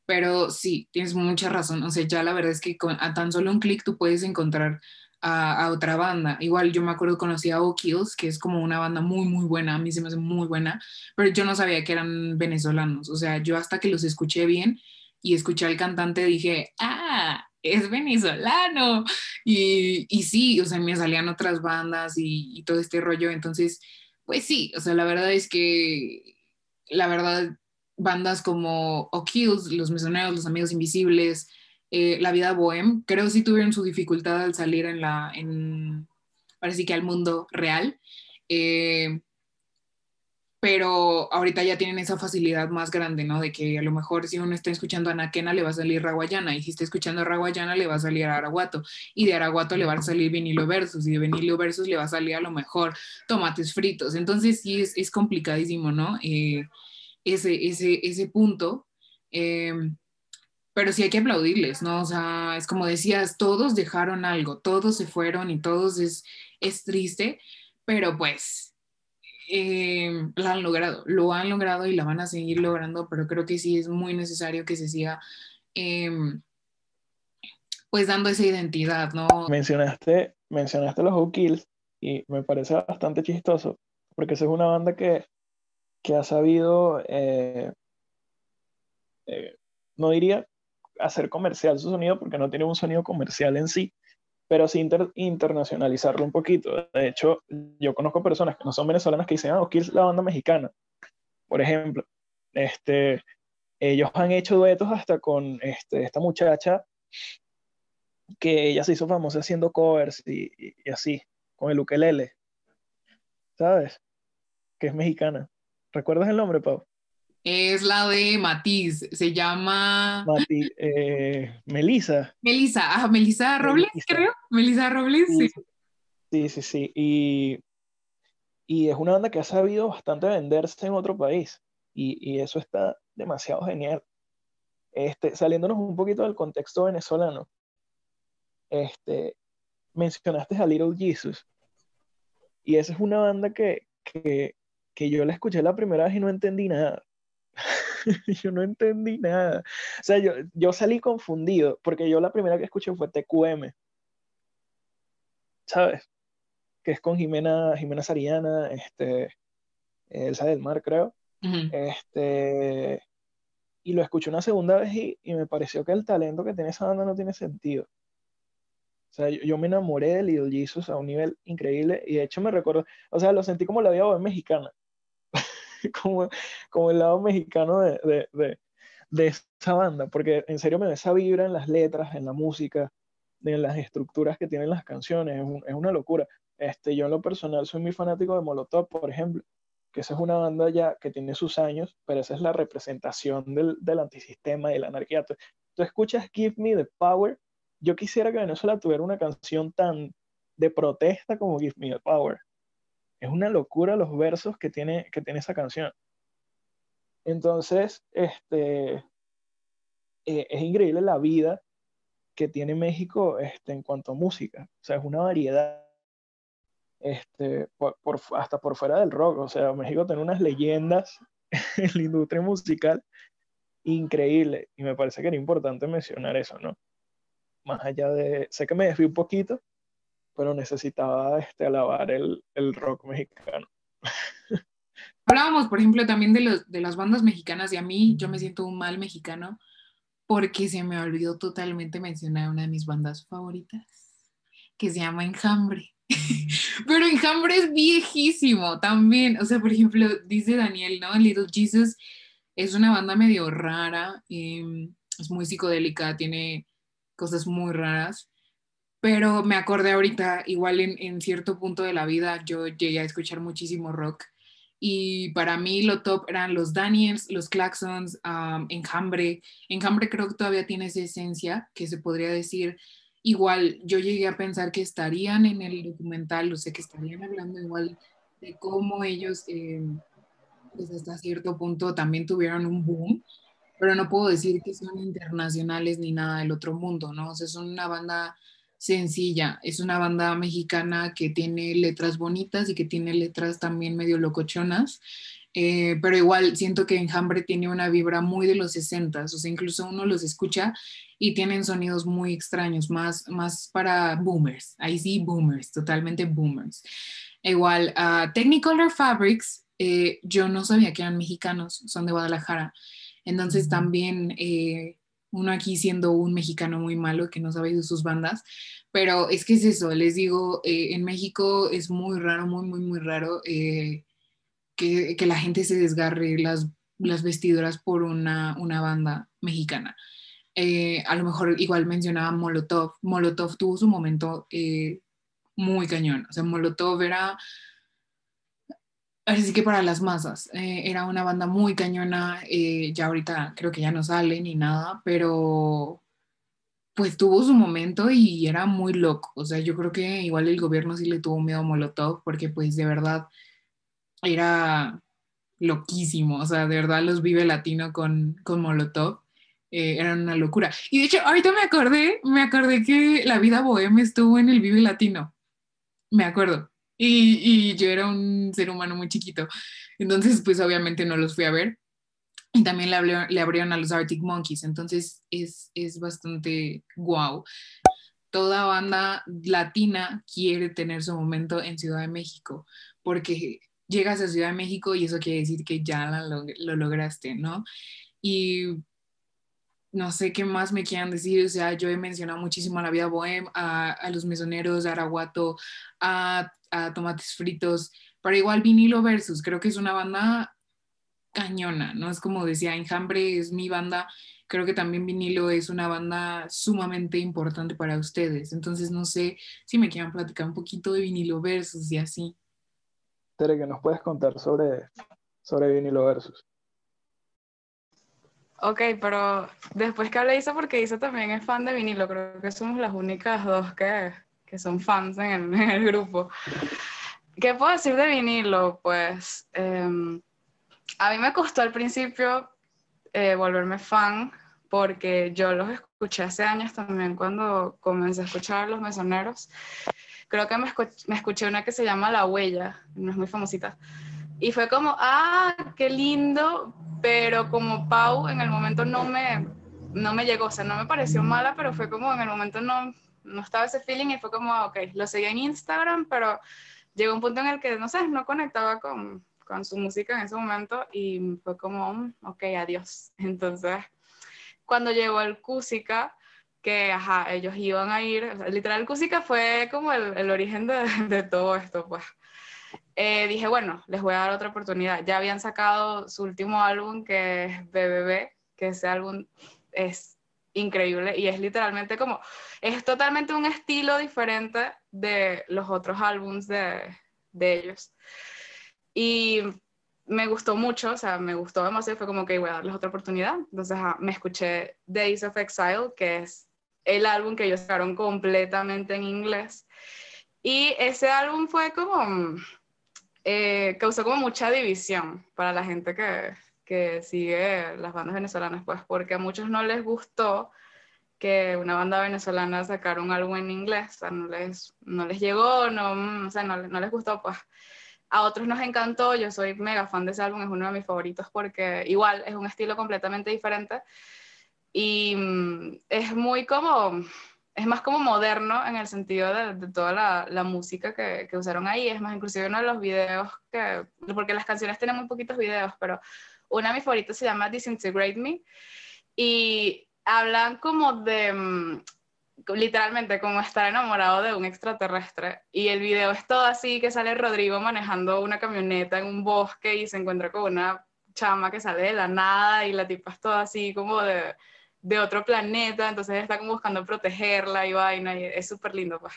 pero sí, tienes mucha razón. O sea, ya la verdad es que con, a tan solo un clic tú puedes encontrar a, otra banda. Igual yo me acuerdo conocí a O'Kills, que es como una banda muy, muy buena. A mí se me hace muy buena, pero yo no sabía que eran venezolanos. O sea, yo hasta que los escuché bien y escuché al cantante dije, ah, es venezolano. Y, y sí, o sea, me salían otras bandas y, y todo este rollo. Entonces, pues sí, o sea, la verdad es que, la verdad, bandas como O'Kills, Los Mesoneros, Los Amigos Invisibles, eh, La Vida Bohem, creo sí tuvieron su dificultad al salir en la, en, parece que al mundo real. Eh, pero ahorita ya tienen esa facilidad más grande, ¿no? De que a lo mejor si uno está escuchando a Anaquena le va a salir Raguayana, y si está escuchando a Raguayana le va a salir a Araguato, y de Araguato le va a salir vinilo versus, y de vinilo versus le va a salir a lo mejor tomates fritos. Entonces sí es, complicadísimo, ¿no? Eh, ese, ese, ese punto. Eh, pero sí hay que aplaudirles, ¿no? O sea, es como decías, todos dejaron algo, todos se fueron y todos es, es triste, pero pues eh, lo han logrado, lo han logrado y la van a seguir logrando, pero creo que sí es muy necesario que se siga em, pues dando esa identidad, ¿no? Mencionaste, mencionaste los O'Kills y me parece bastante chistoso, porque esa es una banda que que ha sabido, eh, eh, no diría hacer comercial su sonido, porque no tiene un sonido comercial en sí, pero sí internacionalizarlo un poquito. De hecho, yo conozco personas que no son venezolanas que dicen, ah, aquí es la banda mexicana, por ejemplo. Este, ellos han hecho duetos hasta con este, esta muchacha que ella se hizo famosa haciendo covers y, y así, con el ukelele, ¿sabes? Que es mexicana. ¿Recuerdas el nombre, Pau? Es la de Matiz, se llama... Matiz, eh, Melisa. Melisa, ah, Melisa Robles, creo. Melisa Robles, sí. Sí, sí, sí. Y, y, es una banda que ha sabido bastante venderse en otro país. Y, y eso está demasiado genial. Este, saliéndonos un poquito del contexto venezolano, este, mencionaste a Little Jesus. Y esa es una banda que, que, que yo la escuché la primera vez y no entendí nada. *laughs* yo no entendí nada. O sea, yo, yo salí confundido, porque yo la primera que escuché fue TQM. ¿Sabes? Que es con Jimena, Jimena Sariana, este, Elsa del Mar, creo. Este, y lo escuché una segunda vez y, y, me pareció que el talento que tiene esa banda no tiene sentido. O sea, yo, me enamoré de Little Jesus a un nivel increíble y de hecho me recuerdo, o sea, lo sentí como la vida mexicana. *laughs* como, como el lado mexicano de, de, de, esa banda, porque en serio me da esa vibra en las letras, en la música, en las estructuras que tienen las canciones, es, es, una locura. Este, yo en lo personal soy muy fanático de Molotov, por ejemplo, que esa es una banda ya que tiene sus años, pero esa es la representación del, del antisistema y la anarquía. Entonces tú escuchas Give Me the Power, yo quisiera que Venezuela tuviera una canción tan de protesta como Give Me the Power. Es una locura los versos que tiene, que tiene esa canción. Entonces, este, eh, es increíble la vida que tiene México este, en cuanto a música. O sea, es una variedad este, hasta por fuera del rock. O sea, México tiene unas leyendas *laughs* en la industria musical increíble. Y me parece que era importante mencionar eso, ¿no? Más allá de, sé que me desvié un poquito, pero necesitaba este, alabar el, el rock mexicano. *laughs* Hablábamos, por ejemplo, también de, los, de las bandas mexicanas y a mí yo me siento un mal mexicano porque se me olvidó totalmente mencionar una de mis bandas favoritas, que se llama Enjambre. *laughs* Pero Enjambre es viejísimo también. O sea, por ejemplo, dice Daniel, ¿no? Little Jesus es una banda medio rara, em, es muy psicodélica, tiene cosas muy raras. Pero me acordé ahorita, igual en, en cierto punto de la vida, yo llegué a escuchar muchísimo rock y para mí lo top eran los Daniels, los Claxons, Enjambre. Enjambre creo que todavía tiene esa esencia que se podría decir. Igual yo llegué a pensar que estarían en el documental, o sea, que estarían hablando igual de cómo ellos, eh, pues hasta cierto punto también tuvieron un boom, pero no puedo decir que son internacionales ni nada del otro mundo, ¿no? O sea, son una banda sencilla. Es una banda mexicana que tiene letras bonitas y que tiene letras también medio locochonas. Eh, pero igual siento que Enjambre tiene una vibra muy de los 60, o sea, incluso uno los escucha y tienen sonidos muy extraños, más, más para boomers, ahí sí, boomers, totalmente boomers. Igual, uh, Technicolor Fabrics, eh, yo no sabía que eran mexicanos, son de Guadalajara, entonces también eh, uno aquí siendo un mexicano muy malo que no sabe de sus bandas, pero es que es eso, les digo, eh, en México es muy raro, muy, muy, muy raro eh, que, que, la gente se desgarre las, las vestiduras por una, una banda mexicana. Eh, a lo mejor igual mencionaba Molotov, Molotov tuvo su momento muy cañón, o sea, Molotov era Así que para las masas, eh, era una banda muy cañona, eh, ya ahorita creo que ya no sale ni nada, pero pues tuvo su momento y era muy loco. O sea, yo creo que igual el gobierno sí le tuvo miedo a Molotov porque pues de verdad era loquísimo. O sea, de verdad los vive latino con, con Molotov. Eh, eran una locura. Y de hecho, ahorita me acordé, me acordé que la vida bohemia estuvo en el Vive Latino. Me acuerdo. Y, yo era un ser humano muy chiquito. Entonces, pues obviamente no los fui a ver. Y también le, le abrieron a los Arctic Monkeys. Entonces, es, es bastante guau. Toda banda latina quiere tener su momento en Ciudad de México, porque llegas a Ciudad de México y eso quiere decir que ya lo, lo lograste, ¿no? Y no sé qué más me quieran decir, o sea, yo he mencionado muchísimo a la vida bohem, a, a los mesoneros, a Araguato, a a Tomates Fritos, pero igual vinilo versus, creo que es una banda cañona, ¿no? Es como decía, Enjambre es mi banda, creo que también vinilo es una banda sumamente importante para ustedes, entonces no sé si me quieran platicar un poquito de vinilo versus y así. Tere, ¿qué nos puedes contar sobre, sobre vinilo versus? Ok, pero después que hablé eso, porque Isa también es fan de vinilo, creo que somos las únicas dos que, que son fans *laughs* en el, grupo. ¿Qué puedo decir de vinilo? Pues em, a mí me costó al principio eh, volverme fan porque yo los escuché hace años también cuando comencé a escuchar a los mesoneros. Creo que me, escuché, me escuché una que se llama La Huella, no es muy famosita. Y fue como, ah, qué lindo, pero como Pau en el momento no me, no me llegó, o sea, no me pareció mala, pero fue como en el momento no, no estaba ese feeling y fue como, ok, lo seguía en Instagram, pero llegó un punto en el que, no sé, no conectaba con, con su música en ese momento y fue como, mm, ok, adiós. *laughs* Entonces, cuando llegó el Cusica, que, ajá, ellos iban a ir, literal, Cusica fue como el, el origen de, *laughs* de, todo esto, pues. Eh, dije, bueno, les voy a dar otra oportunidad. Ya habían sacado su último álbum, que es BBB, que ese álbum es increíble y es literalmente como, es totalmente un estilo diferente de los otros álbums de, de ellos. Y me gustó mucho, o sea, me gustó demasiado, fue como que voy a darles otra oportunidad. Entonces me escuché Days of Exile, que es el álbum que ellos sacaron completamente en inglés. Y ese álbum fue como, eh, causó como mucha división para la gente que, que sigue las bandas venezolanas, pues porque a muchos no les gustó que una banda venezolana sacara un álbum en inglés, o sea, no les, no les llegó, no, o sea, no, no les gustó, pues. A otros nos encantó, yo soy mega fan de ese álbum, es uno de mis favoritos porque igual es un estilo completamente diferente y mm, es muy como, es más como moderno en el sentido de, toda la, la música que, que, usaron ahí, es más, inclusive uno de los videos que, porque las canciones tienen muy poquitos videos, pero una de mis favoritos se llama Disintegrate Me y hablan como de mm, literalmente como estar enamorado de un extraterrestre. Y el video es todo así, que sale Rodrigo manejando una camioneta en un bosque y se encuentra con una chama que sale de la nada y la tipa es toda así como de, de otro planeta, entonces está como buscando protegerla y vaina, y es súper lindo, pues.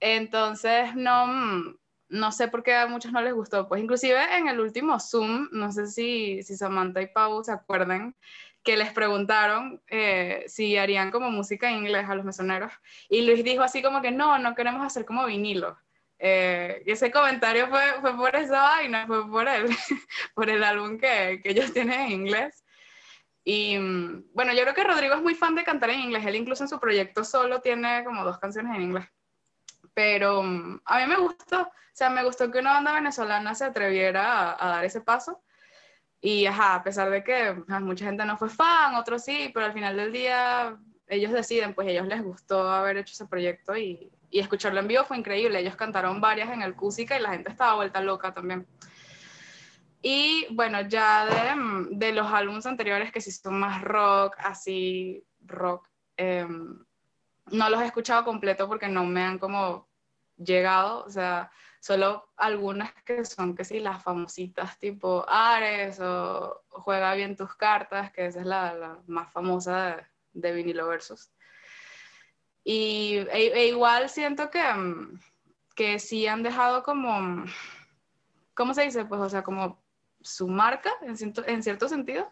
Entonces, no, mm, no sé por qué a muchos no les gustó, pues inclusive en el último Zoom, no sé si, si Samantha y Pau se acuerdan, que les preguntaron eh, si harían como música en inglés a los mesoneros. Y Luis dijo así como que no, no queremos hacer como vinilo. Eh, y ese comentario fue, fue por esa vaina, fue por el, *laughs* por el álbum que, que ellos tienen en inglés. Y mm, bueno, yo creo que Rodrigo es muy fan de cantar en inglés. Él incluso en su proyecto solo tiene como dos canciones en inglés. Pero mm, a mí me gustó, o sea, me gustó que una banda venezolana se atreviera a, dar ese paso. Y a pesar de que mucha gente no fue fan, otros sí, pero al final del día ellos deciden, pues a ellos les gustó haber hecho ese proyecto y, escucharlo en vivo fue increíble. Ellos cantaron varias en el Cusica y la gente estaba vuelta loca también. Y bueno, ya de, de los álbumes anteriores que sí son más rock, así rock, em, no los he escuchado completo porque no me han como llegado, o sea, solo algunas que son que sí, las famositas tipo Ares o Juega bien tus cartas, que esa es la, más famosa de, de vinilo versus. Y e, e igual siento que, mm, que sí han dejado como, ¿cómo se dice? Pues, o sea, como su marca en cierto, en cierto sentido,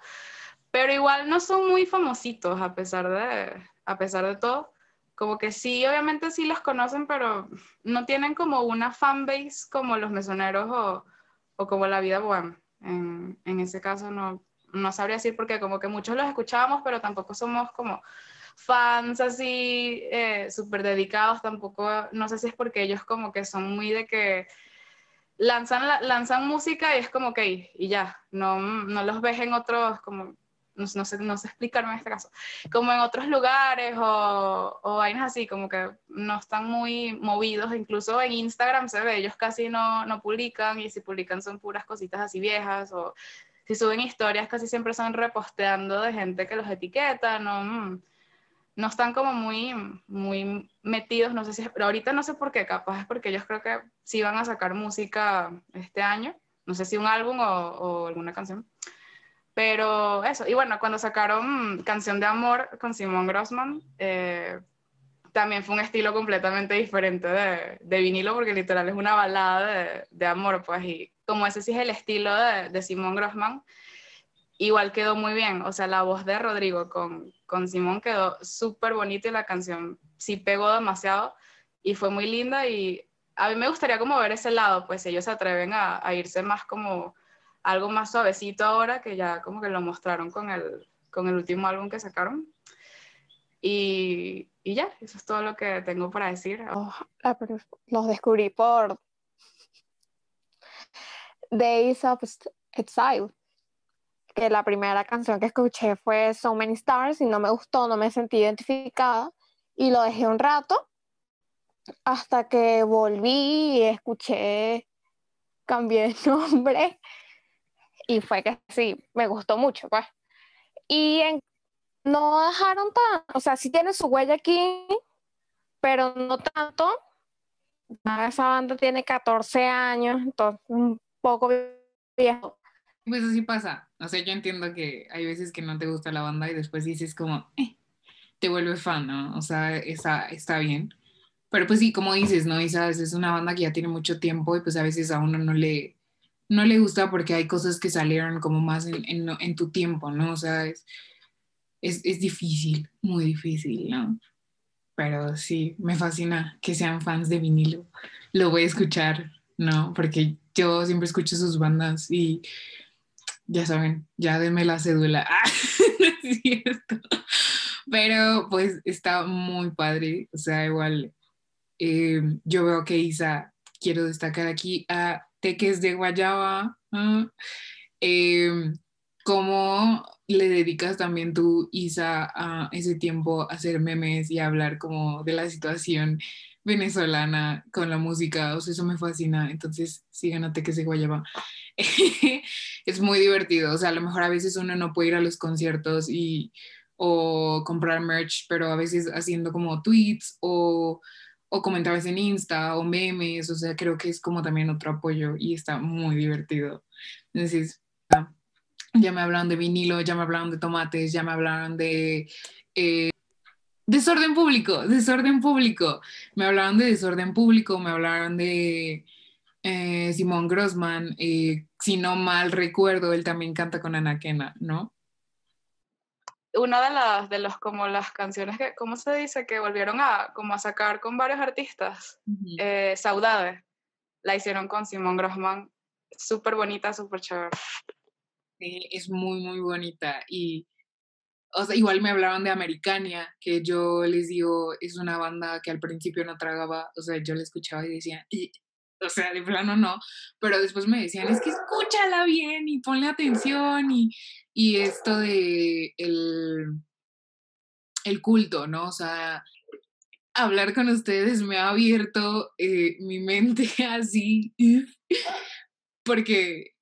pero igual no son muy famositos a pesar de, a pesar de todo como que sí, obviamente sí los conocen, pero no tienen como una fanbase como los mesoneros o, o como la vida bohème. En, en, ese caso no, no sabría decir porque como que muchos los escuchábamos, pero tampoco somos como fans así eh, súper dedicados, tampoco, no sé si es porque ellos como que son muy de que lanzan, lanzan música y es como que y ya, no, no los ves en otros como no, sé, no sé explicarme en este caso, como en otros lugares o, vainas así, como que no están muy movidos, incluso en Instagram se ve, ellos casi no, no publican y si publican son puras cositas así viejas o si suben historias casi siempre son reposteando de gente que los etiqueta, no, mm, no están como muy, muy metidos, no sé si, pero ahorita no sé por qué, capaz es porque ellos creo que sí van a sacar música este año, no sé si un álbum o alguna canción, pero eso, y bueno, cuando sacaron Canción de Amor con Simón Grossman, eh, también fue un estilo completamente diferente de, de, vinilo, porque literal es una balada de, de, amor, pues, y como ese sí es el estilo de, de Simón Grossman, igual quedó muy bien, o sea, la voz de Rodrigo con, con Simón quedó súper bonita y la canción sí pegó demasiado y fue muy linda y a mí me gustaría como ver ese lado, pues ellos se atreven a, a irse más como algo más suavecito ahora, que ya como que lo mostraron con el, con el último álbum que sacaron. Y, y ya, eso es todo lo que tengo para decir. Oh, los descubrí por Days of Exile, que la primera canción que escuché fue So Many Stars y no me gustó, no me sentí identificada y lo dejé un rato hasta que volví y escuché, cambié de *laughs* nombre y fue que sí, me gustó mucho, pues. Y no dejaron tan, o sea, sí tiene su huella aquí, pero no tanto. Esa banda tiene 14 años, entonces un poco viejo. Pues así pasa. O sea, yo entiendo que hay veces que no te gusta la banda y después dices como, eh, te vuelves fan, ¿no? O sea, está, está bien. Pero pues sí, como dices, ¿no? Sabes, es una banda que ya tiene mucho tiempo y pues a veces a uno no le, no le gusta porque hay cosas que salieron como más en, tu tiempo, ¿no? O sea, es, es, es difícil, muy difícil, ¿no? Pero sí, me fascina que sean fans de vinilo. Lo voy a escuchar, ¿no? Porque yo siempre escucho sus bandas y ya saben, ya denme la cédula. *laughs* Ah, *laughs* es cierto. Pero pues está muy padre. O sea, igual eh, yo veo que Isa, quiero destacar aquí a Teques de Guayaba. eh, ¿Cómo le dedicas también tú, Isa, a ese tiempo a hacer memes y a hablar como de la situación venezolana con la música? O sea, eso me fascina. Entonces, sigan a Teques de Guayaba. *laughs* es muy divertido. O sea, a lo mejor a veces uno no puede ir a los conciertos y o comprar merch, pero a veces haciendo como tweets o, o comentarios en Insta o memes, o sea, creo que es como también otro apoyo y está muy divertido. Entonces, ah, ya me hablaron de vinilo, ya me hablaron de tomates, ya me hablaron de eh, desorden público, desorden público. Me hablaron de desorden público, me hablaron de eh, Simón Grossman, eh, si no mal recuerdo, él también canta con Anaquena, ¿no? Una de las, de los, como las canciones que, ¿cómo se dice? Que volvieron a, como a sacar con varios artistas. Eh, Saudade, la hicieron con Simón Grossman. Súper bonita, súper chévere. Sí, es muy, muy bonita. Y, o sea, igual me hablaban de Americania, que yo les digo, es una banda que al principio no tragaba, o sea, yo la escuchaba y decía, "Y", o sea, de plano no, pero después me decían, es que escúchala bien y ponle atención y, y esto de el, el culto, ¿no? O sea, hablar con ustedes me ha abierto eh, mi mente *laughs* así, porque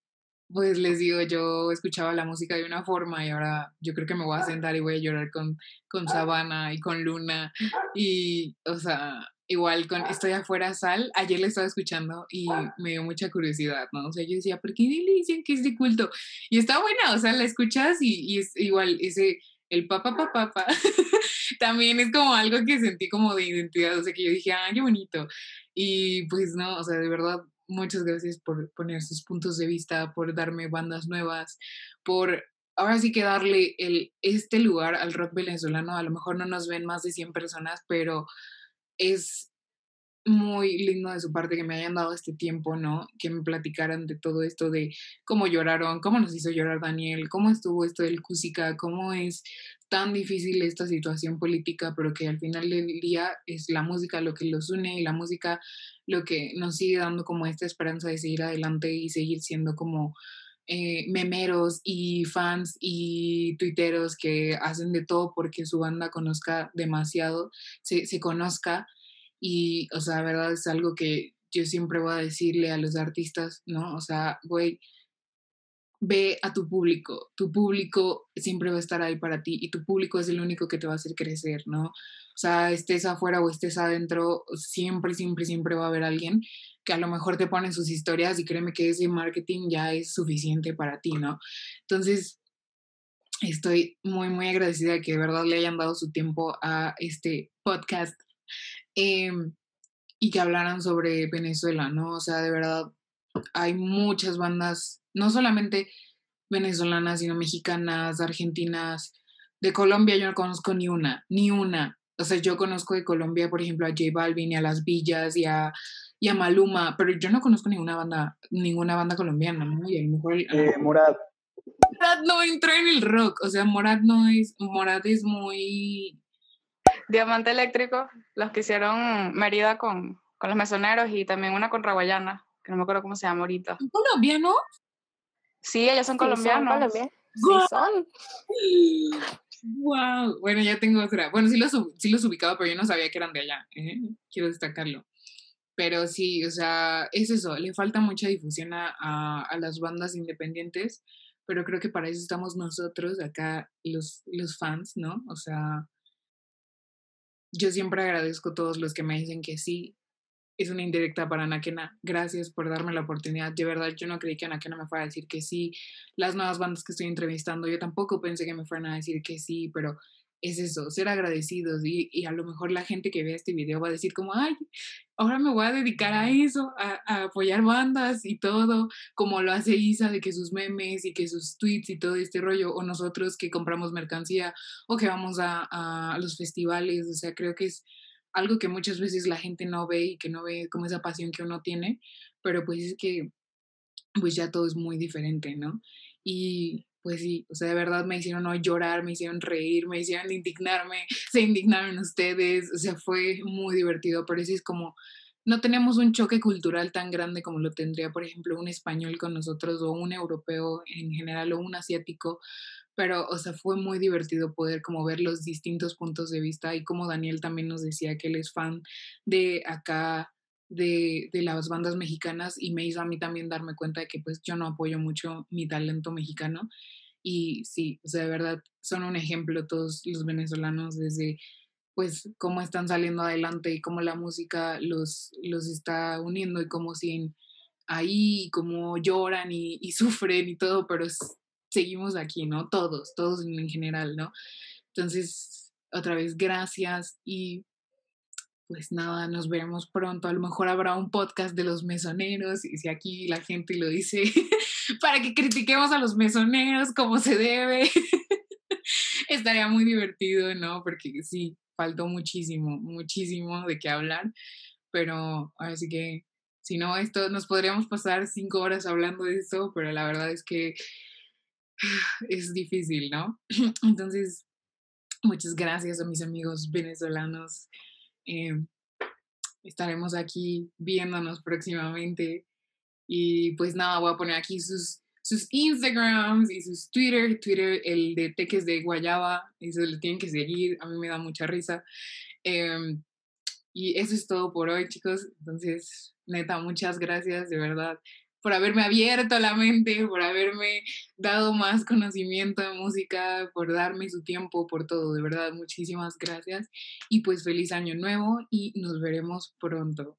pues les digo, yo escuchaba la música de una forma y ahora yo creo que me voy a sentar y voy a llorar con, con Sabana y con Luna y, o sea, igual con Estoy afuera, Sal, ayer la estaba escuchando y me dio mucha curiosidad, ¿no? O sea, yo decía, ¿por qué le dicen que es de culto? Y está buena, o sea, la escuchas y, y es igual, ese, el papá, papá, papá, *laughs* también es como algo que sentí como de identidad, o sea, que yo dije, ah, qué bonito. Y pues no, o sea, de verdad, muchas gracias por poner sus puntos de vista, por darme bandas nuevas, por ahora sí que darle el, este lugar al rock venezolano. A lo mejor no nos ven más de 100 personas, pero es muy lindo de su parte que me hayan dado este tiempo, ¿no? Que me platicaran de todo esto, de cómo lloraron, cómo nos hizo llorar Daniel, cómo estuvo esto del Cusica, cómo es tan difícil esta situación política, pero que al final del día es la música lo que los une y la música lo que nos sigue dando como esta esperanza de seguir adelante y seguir siendo como eh, memeros y fans y tuiteros que hacen de todo porque su banda conozca demasiado, se, se conozca y, o sea, la verdad es algo que yo siempre voy a decirle a los artistas, ¿no? O sea, güey, ve a tu público, tu público siempre va a estar ahí para ti y tu público es el único que te va a hacer crecer, ¿no? O sea, estés afuera o estés adentro, siempre, siempre, siempre va a haber alguien que a lo mejor te pone sus historias y créeme que ese marketing ya es suficiente para ti, ¿no? Entonces, estoy muy, muy agradecida de que de verdad le hayan dado su tiempo a este podcast eh, y que hablaran sobre Venezuela, ¿no? O sea, de verdad, hay muchas bandas, no solamente venezolanas, sino mexicanas, argentinas. De Colombia yo no conozco ni una, ni una. O sea, yo conozco de Colombia, por ejemplo, a J Balvin y a Las Villas y a, y a Maluma, pero yo no conozco ninguna banda, ninguna banda colombiana, ¿no? Y a lo mejor, lo Eh, mejor Morat, Morat no entra en el rock, o sea, Morat no es, Morat es muy, Diamante Eléctrico, los que hicieron Mérida con, con los mesoneros y también una con Raguayana, que no me acuerdo cómo se llama ahorita. colombiano. Sí, ellos son Sí, son colombianos. colombianos. Sí, son. Wow, bueno, ya tengo otra. Bueno, sí los,ub- sí los ubicaba, pero yo no sabía que eran de allá. ¿eh? Quiero destacarlo. Pero sí, o sea, es eso, le falta mucha difusión a, a- a las bandas independientes, pero creo que para eso estamos nosotros acá, los, los fans, ¿no? O sea, yo siempre agradezco a todos los que me dicen que sí. Es una indirecta para Anakena. Gracias por darme la oportunidad. De verdad, yo no creí que Anakena me fuera a decir que sí. Las nuevas bandas que estoy entrevistando, yo tampoco pensé que me fueran a decir que sí, pero es eso, ser agradecidos y, y, a lo mejor la gente que vea este video va a decir como, ay, ahora me voy a dedicar a eso, a, a, apoyar bandas y todo, como lo hace Isa de que sus memes y que sus tweets y todo este rollo, o nosotros que compramos mercancía o que vamos a, a los festivales, o sea, creo que es algo que muchas veces la gente no ve y que no ve como esa pasión que uno tiene, pero pues es que pues ya todo es muy diferente, ¿no? Y pues sí, o sea, de verdad me hicieron hoy llorar, me hicieron reír, me hicieron indignarme, *laughs* se indignaron ustedes, o sea, fue muy divertido, pero sí es como, no tenemos un choque cultural tan grande como lo tendría, por ejemplo, un español con nosotros o un europeo en general o un asiático, pero, o sea, fue muy divertido poder como ver los distintos puntos de vista y como Daniel también nos decía que él es fan de acá, de, de, las bandas mexicanas y me hizo a mí también darme cuenta de que pues yo no apoyo mucho mi talento mexicano y sí, o sea, de verdad son un ejemplo todos los venezolanos desde pues cómo están saliendo adelante y cómo la música los, los está uniendo y cómo siguen ahí, y cómo lloran y, y *laughs* sufren y todo, pero es, seguimos aquí, ¿no? Todos, todos en general, ¿no? Entonces, otra vez, gracias y pues nada, nos veremos pronto. A lo mejor habrá un podcast de los mesoneros y si aquí la gente lo dice *laughs* para que critiquemos a los mesoneros como se debe. *laughs* Estaría muy divertido, ¿no? Porque sí, faltó muchísimo, muchísimo de qué hablar, pero así que si no, esto nos podríamos pasar cinco horas hablando de esto, pero la verdad es que *laughs* es difícil, ¿no? *laughs* Entonces, muchas gracias a mis amigos venezolanos. Eh, estaremos aquí viéndonos próximamente. Y pues nada, voy a poner aquí sus, sus Instagrams y sus Twitter. Twitter, el de Teques de Guayaba, eso lo tienen que seguir. A mí me da mucha risa. Eh, y eso es todo por hoy, chicos. Entonces, neta, muchas gracias, de verdad por haberme abierto la mente, por haberme dado más conocimiento de música, por darme su tiempo, por todo. De verdad, muchísimas gracias. Y pues feliz año nuevo y nos veremos pronto.